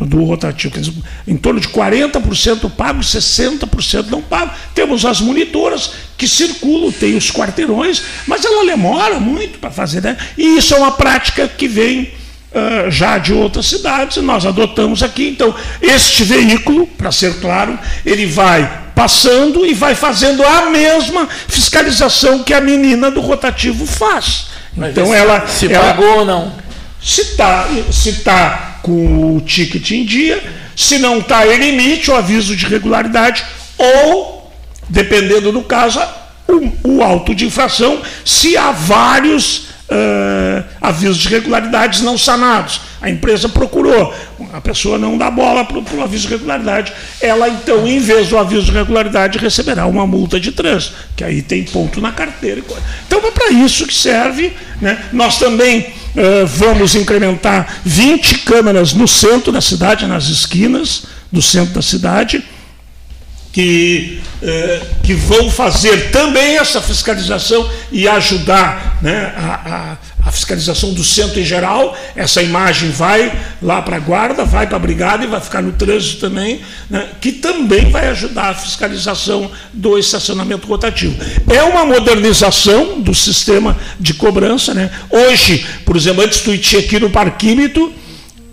do rotativo. Dizer, em torno de 40% pago e 60% não pago. Temos as monitoras que circulam, tem os quarteirões, mas ela demora muito para fazer. Né? E isso é uma prática que vem uh, já de outras cidades, e nós adotamos aqui. Então, este veículo, para ser claro, ele vai passando e vai fazendo a mesma fiscalização que a menina do rotativo faz. Mas então ela se ela, pagou ou não? Se está se tá com o ticket em dia, se não está, ele emite o aviso de regularidade ou, dependendo do caso, o, o auto de infração, se há vários uh, avisos de regularidades não sanados. A empresa procurou, a pessoa não dá bola para o aviso de regularidade. Ela, então, em vez do aviso de regularidade, receberá uma multa de trânsito, que aí tem ponto na carteira. Então, é para isso que serve. Né? Nós também vamos incrementar 20 câmeras no centro da cidade, nas esquinas do centro da cidade que, eh, que vão fazer também essa fiscalização e ajudar né, a, a, fiscalização do centro em geral. Essa imagem vai lá para a guarda, vai para a brigada e vai ficar no trânsito também, né, que também vai ajudar a fiscalização do estacionamento rotativo. É uma modernização do sistema de cobrança. Né? Hoje, por exemplo, antes tu tinha aqui no parquímetro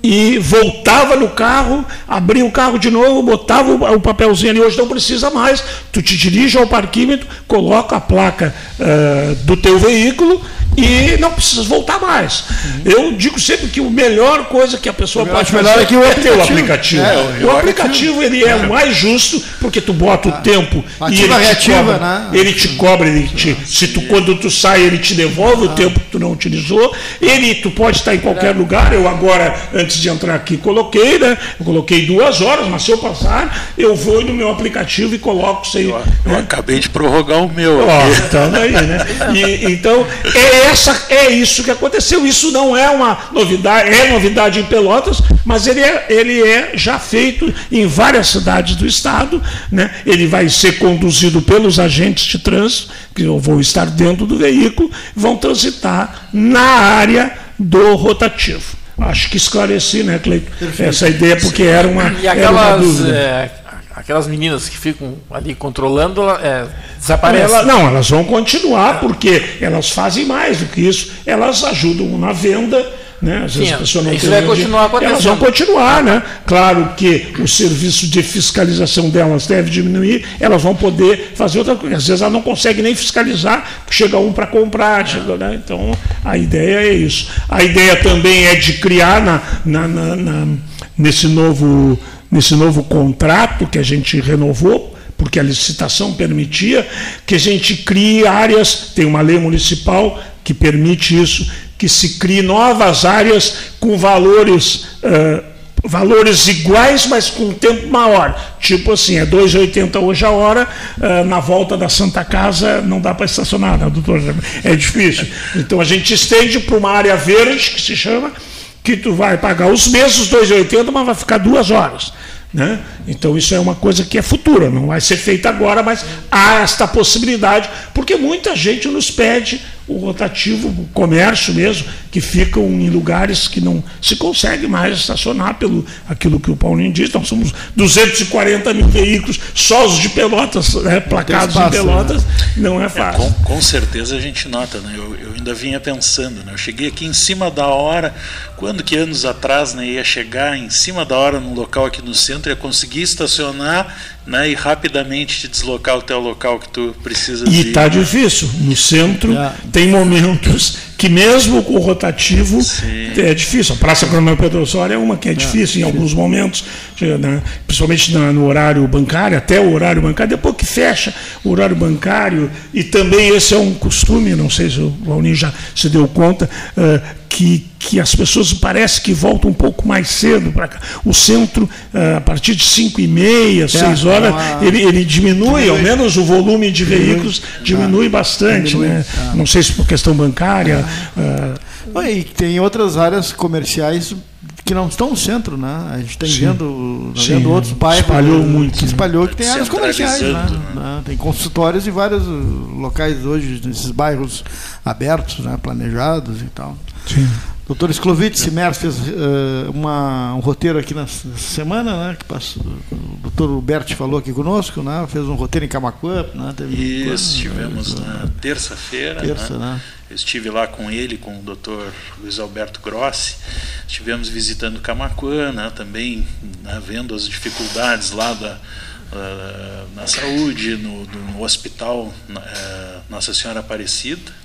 e voltava no carro, abria o carro de novo, botava o papelzinho ali, hoje não precisa mais, tu te dirige ao parquímetro, coloca a placa uh, do teu veículo e não precisa voltar mais. Uhum. Eu digo sempre que a melhor coisa que a pessoa pode fazer é, que o é ter o aplicativo. É, o, o, aplicativo ele é, o mais justo, porque tu bota o ah, tempo e ele te, cobra, né? ele te cobra, ele te, se tu, quando tu sai, ele te devolve ah. o tempo que tu não utilizou, ele, tu pode estar em qualquer lugar, eu agora, antes de entrar aqui, coloquei, né? Eu coloquei duas horas, mas se eu passar, eu vou no meu aplicativo e coloco sem. Eu, eu acabei de prorrogar o meu. Ó, então, aí, né? E, então, (laughs) é essa, é isso que aconteceu. Isso não é uma novidade, é novidade em Pelotas, mas ele é, ele é já feito em várias cidades do estado. Né? Ele vai ser conduzido pelos agentes de trânsito, que vão estar dentro do veículo, vão transitar na área do rotativo. Acho que esclareci, né, Cleiton, essa ideia, porque era uma. E aquelas, uma é, aquelas meninas que ficam ali controlando, é, desaparecem. Ela, não, elas vão continuar, porque elas fazem mais do que isso. Elas ajudam na venda né? Às vezes a pessoa não isso vai continuar acontecendo. Elas vão continuar, né? Claro que o serviço de fiscalização delas deve diminuir, elas vão poder fazer outra coisa. Às vezes ela não consegue nem fiscalizar, chega um para comprar, chega, né? Então a ideia é isso. A ideia também é de criar na, na, na, na nesse, novo, nesse novo contrato que a gente renovou, porque a licitação permitia que a gente crie áreas, tem uma lei municipal que permite isso, que se crie novas áreas com valores, uh, valores iguais, mas com um tempo maior. Tipo assim, é 2,80 hoje a hora, uh, na volta da Santa Casa não dá para estacionar, né, doutor? É difícil. Então a gente estende para uma área verde, que se chama, que tu vai pagar os mesmos 2,80, mas vai ficar duas horas. Né? Então isso é uma coisa que é futura, não vai ser feita agora, mas há esta possibilidade, porque muita gente nos pede o rotativo, o comércio mesmo, que ficam em lugares que não se consegue mais estacionar pelo aquilo que o Paulinho diz. Nós somos 240 mil veículos, só os de Pelotas, né, placados espaço, em Pelotas, né? não é fácil. É, com, com, certeza a gente nota, né? Eu, eu ainda vinha pensando, né? Eu cheguei aqui em cima da hora, quando que anos atrás né, ia chegar em cima da hora num local aqui no centro, ia conseguir estacionar né, e rapidamente te deslocar até o local que tu precisa E está difícil. No centro é. tem momentos que mesmo com o rotativo Sim. é difícil. A Praça Coronel Pedro Osório é uma que é, é difícil em alguns momentos, né, principalmente no horário bancário, até o horário bancário, depois que fecha o horário bancário, e também esse é um costume, não sei se o Valninho já se deu conta, uh, que, que as pessoas parece que voltam um pouco mais cedo para cá. O centro, uh, a partir de 5 e meia, 6 é, horas, é ele, ele diminui, diminui, ao menos o volume de veículos diminui, bastante. Diminui, né? É. Não sei se por questão bancária. Uh, e tem outras áreas comerciais que não estão no centro, né? A gente tem vendo, vendo outros bairros espalhou muito, que espalhou que tem áreas comerciais, né? né? Tem consultórios em vários locais hoje nesses bairros abertos, né? Planejados e tal. Sim. Doutor Sklovitz Simer fez uh, uma, um roteiro aqui na semana, né? Que passou, o doutor Bert falou aqui conosco, né? Fez um roteiro em Camacuã, né? Teve Isso, coisa, tivemos né? na terça-feira. Terça, né? né? Eu estive lá com ele, com o doutor Luiz Alberto Grossi. Estivemos visitando Camacuã, né? Também né? vendo as dificuldades lá da, uh, na saúde, no, no hospital uh, Nossa Senhora Aparecida.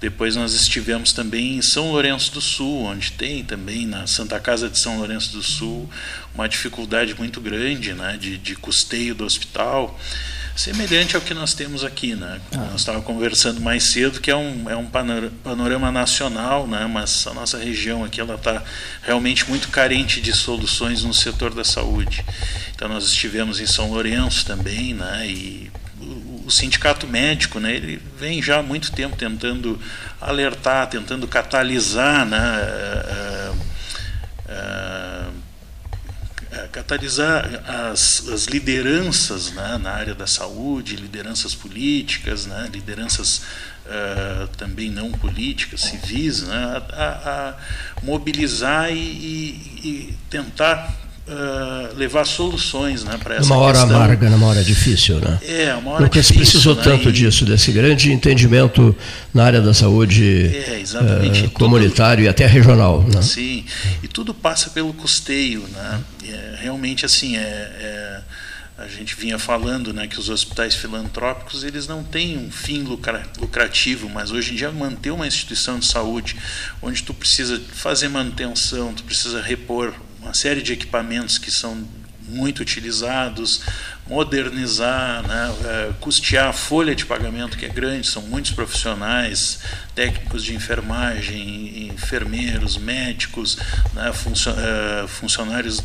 Depois nós estivemos também em São Lourenço do Sul, onde tem também na Santa Casa de São Lourenço do Sul uma dificuldade muito grande né, de, de custeio do hospital, semelhante ao que nós temos aqui. Né? Ah. Nós estávamos conversando mais cedo que é um, é um panorama nacional, né, mas a nossa região aqui ela está realmente muito carente de soluções no setor da saúde. Então nós estivemos em São Lourenço também, né, e o sindicato médico, né, ele vem já há muito tempo tentando alertar, tentando catalisar, né, uh, uh, uh, catalisar as, as lideranças né, na área da saúde, lideranças políticas, né, lideranças também não políticas, civis, né, a, a mobilizar e, e, e tentar uh, levar soluções né, para essa Numa hora questão. amarga, numa hora difícil, né? É, uma hora Porque difícil. se precisou né? tanto disso, desse grande entendimento na área da saúde é, uh, comunitário tudo, e até regional. Né? Sim, e tudo passa pelo custeio. Né? É, realmente, assim, é, é a gente vinha falando né, que os hospitais filantrópicos eles não têm um fim lucrativo, mas hoje em dia manter uma instituição de saúde onde tu precisa fazer manutenção, tu precisa repor uma série de equipamentos que são muito utilizados, modernizar, né, é, custear a folha de pagamento que é grande, são muitos profissionais, técnicos de enfermagem, enfermeiros, médicos, né, é, funcionários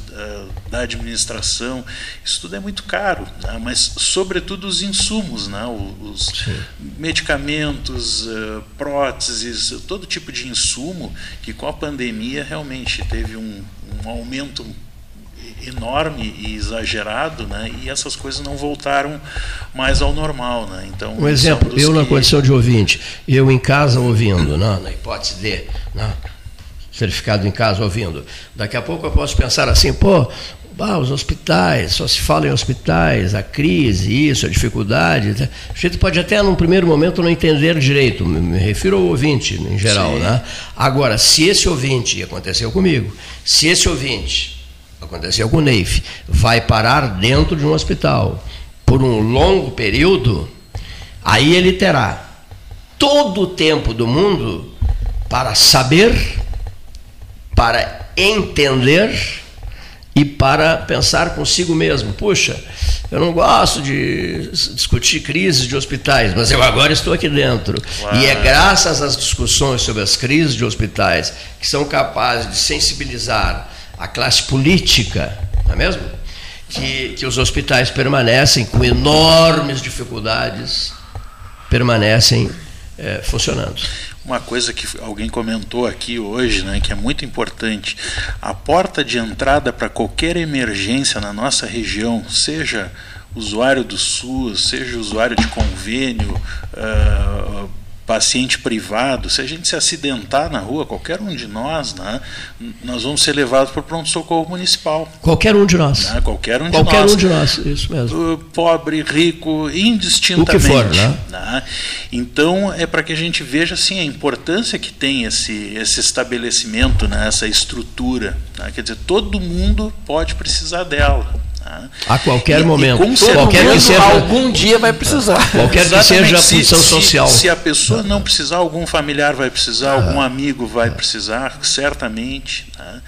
da administração, isso tudo é muito caro, né, mas sobretudo os insumos, né, os Sim. medicamentos, próteses, todo tipo de insumo que com a pandemia realmente teve um, um aumento enorme e exagerado, né? E essas coisas não voltaram mais ao normal, né? Então um exemplo, eu que... na condição de ouvinte, eu em casa ouvindo, né? na hipótese de, né? certificado em casa ouvindo, daqui a pouco eu posso pensar assim, pô, ah, os hospitais, só se fala em hospitais, a crise, isso, a dificuldade. Né? A gente pode até, num primeiro momento, não entender direito, me refiro ao ouvinte em geral. Né? Agora, se esse ouvinte, aconteceu comigo, se esse ouvinte aconteceu com o Neif, vai parar dentro de um hospital por um longo período, aí ele terá todo o tempo do mundo para saber, para entender e para pensar consigo mesmo. Puxa, eu não gosto de discutir crises de hospitais, mas eu agora estou aqui dentro. Uau. E é graças às discussões sobre as crises de hospitais que são capazes de sensibilizar a classe política, não é mesmo? Que, que os hospitais permanecem com enormes dificuldades, permanecem é, funcionando. Uma coisa que alguém comentou aqui hoje, né, que é muito importante, a porta de entrada para qualquer emergência na nossa região, seja usuário do SUS, seja usuário de convênio, uh, paciente privado, se a gente se acidentar na rua, qualquer um de nós, né, nós vamos ser levados para o pronto-socorro municipal. Qualquer um de nós. Né, qualquer um de qualquer nós. um de nós, isso mesmo. Pobre, rico, indistintamente. O que for, né? né? Então, é para que a gente veja assim, a importância que tem esse, esse estabelecimento, né, essa estrutura. Né? Quer dizer, todo mundo pode precisar dela. A qualquer e, momento. E qualquer que seja, algum dia vai precisar. Qualquer que seja a função se, social. Se, se, a pessoa não precisar, algum familiar vai precisar, algum amigo vai precisar, certamente. Né?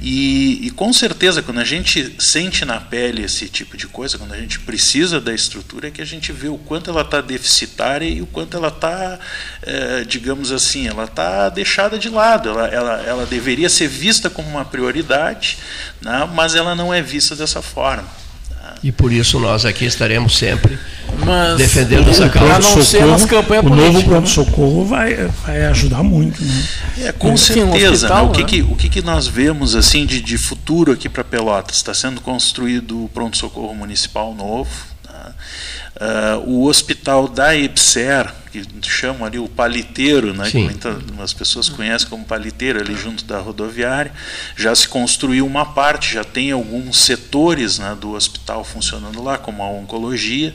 E, e, com certeza, quando a gente sente na pele esse tipo de coisa, quando a gente precisa da estrutura, é que a gente vê o quanto ela está deficitária e o quanto ela está, é, digamos assim, ela está deixada de lado. Ela, ela, ela deveria ser vista como uma prioridade, né? mas ela não é vista dessa forma. E por isso nós aqui estaremos sempre Mas, defendendo essa causa. A não ser nas campanhas O novo pronto-socorro vai, vai ajudar muito. Né? É, com Enfim, certeza. Um hospital, né? O, que, que, o que, que nós vemos assim de, de futuro aqui para Pelotas? Está sendo construído o pronto-socorro municipal novo. Tá? Uh, o hospital da EBSER, que chamam ali o paliteiro, né, que muitas as pessoas conhecem como paliteiro, ali junto da rodoviária, já se construiu uma parte, já tem alguns setores né, do hospital funcionando lá, como a oncologia,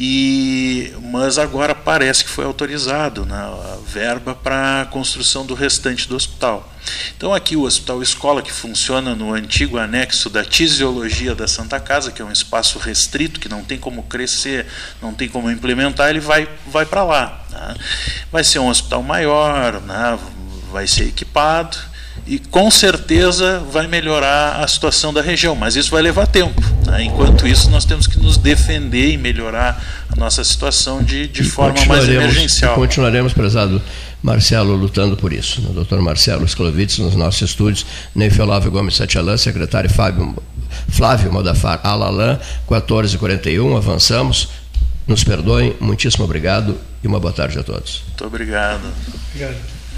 e, mas agora parece que foi autorizado né, a verba para a construção do restante do hospital. Então aqui o Hospital Escola, que funciona no antigo anexo da Tisiologia da Santa Casa, que é um espaço restrito, que não tem como crescer, não tem como implementar, ele vai, vai para lá. Né? Vai ser um hospital maior, né? vai ser equipado, e com certeza vai melhorar a situação da região, mas isso vai levar tempo. Né? Enquanto isso, nós temos que nos defender e melhorar a nossa situação de, de forma mais emergencial. continuaremos, prezado Marcelo, lutando por isso. O doutor Marcelo Sklovitz, nos nossos estúdios, Neif Olavo Gomes Satialã, secretário Fábio, Flávio Modafar Alalan, 1441, avançamos. Nos perdoem, muitíssimo obrigado e uma boa tarde a todos. Muito obrigado. Obrigado.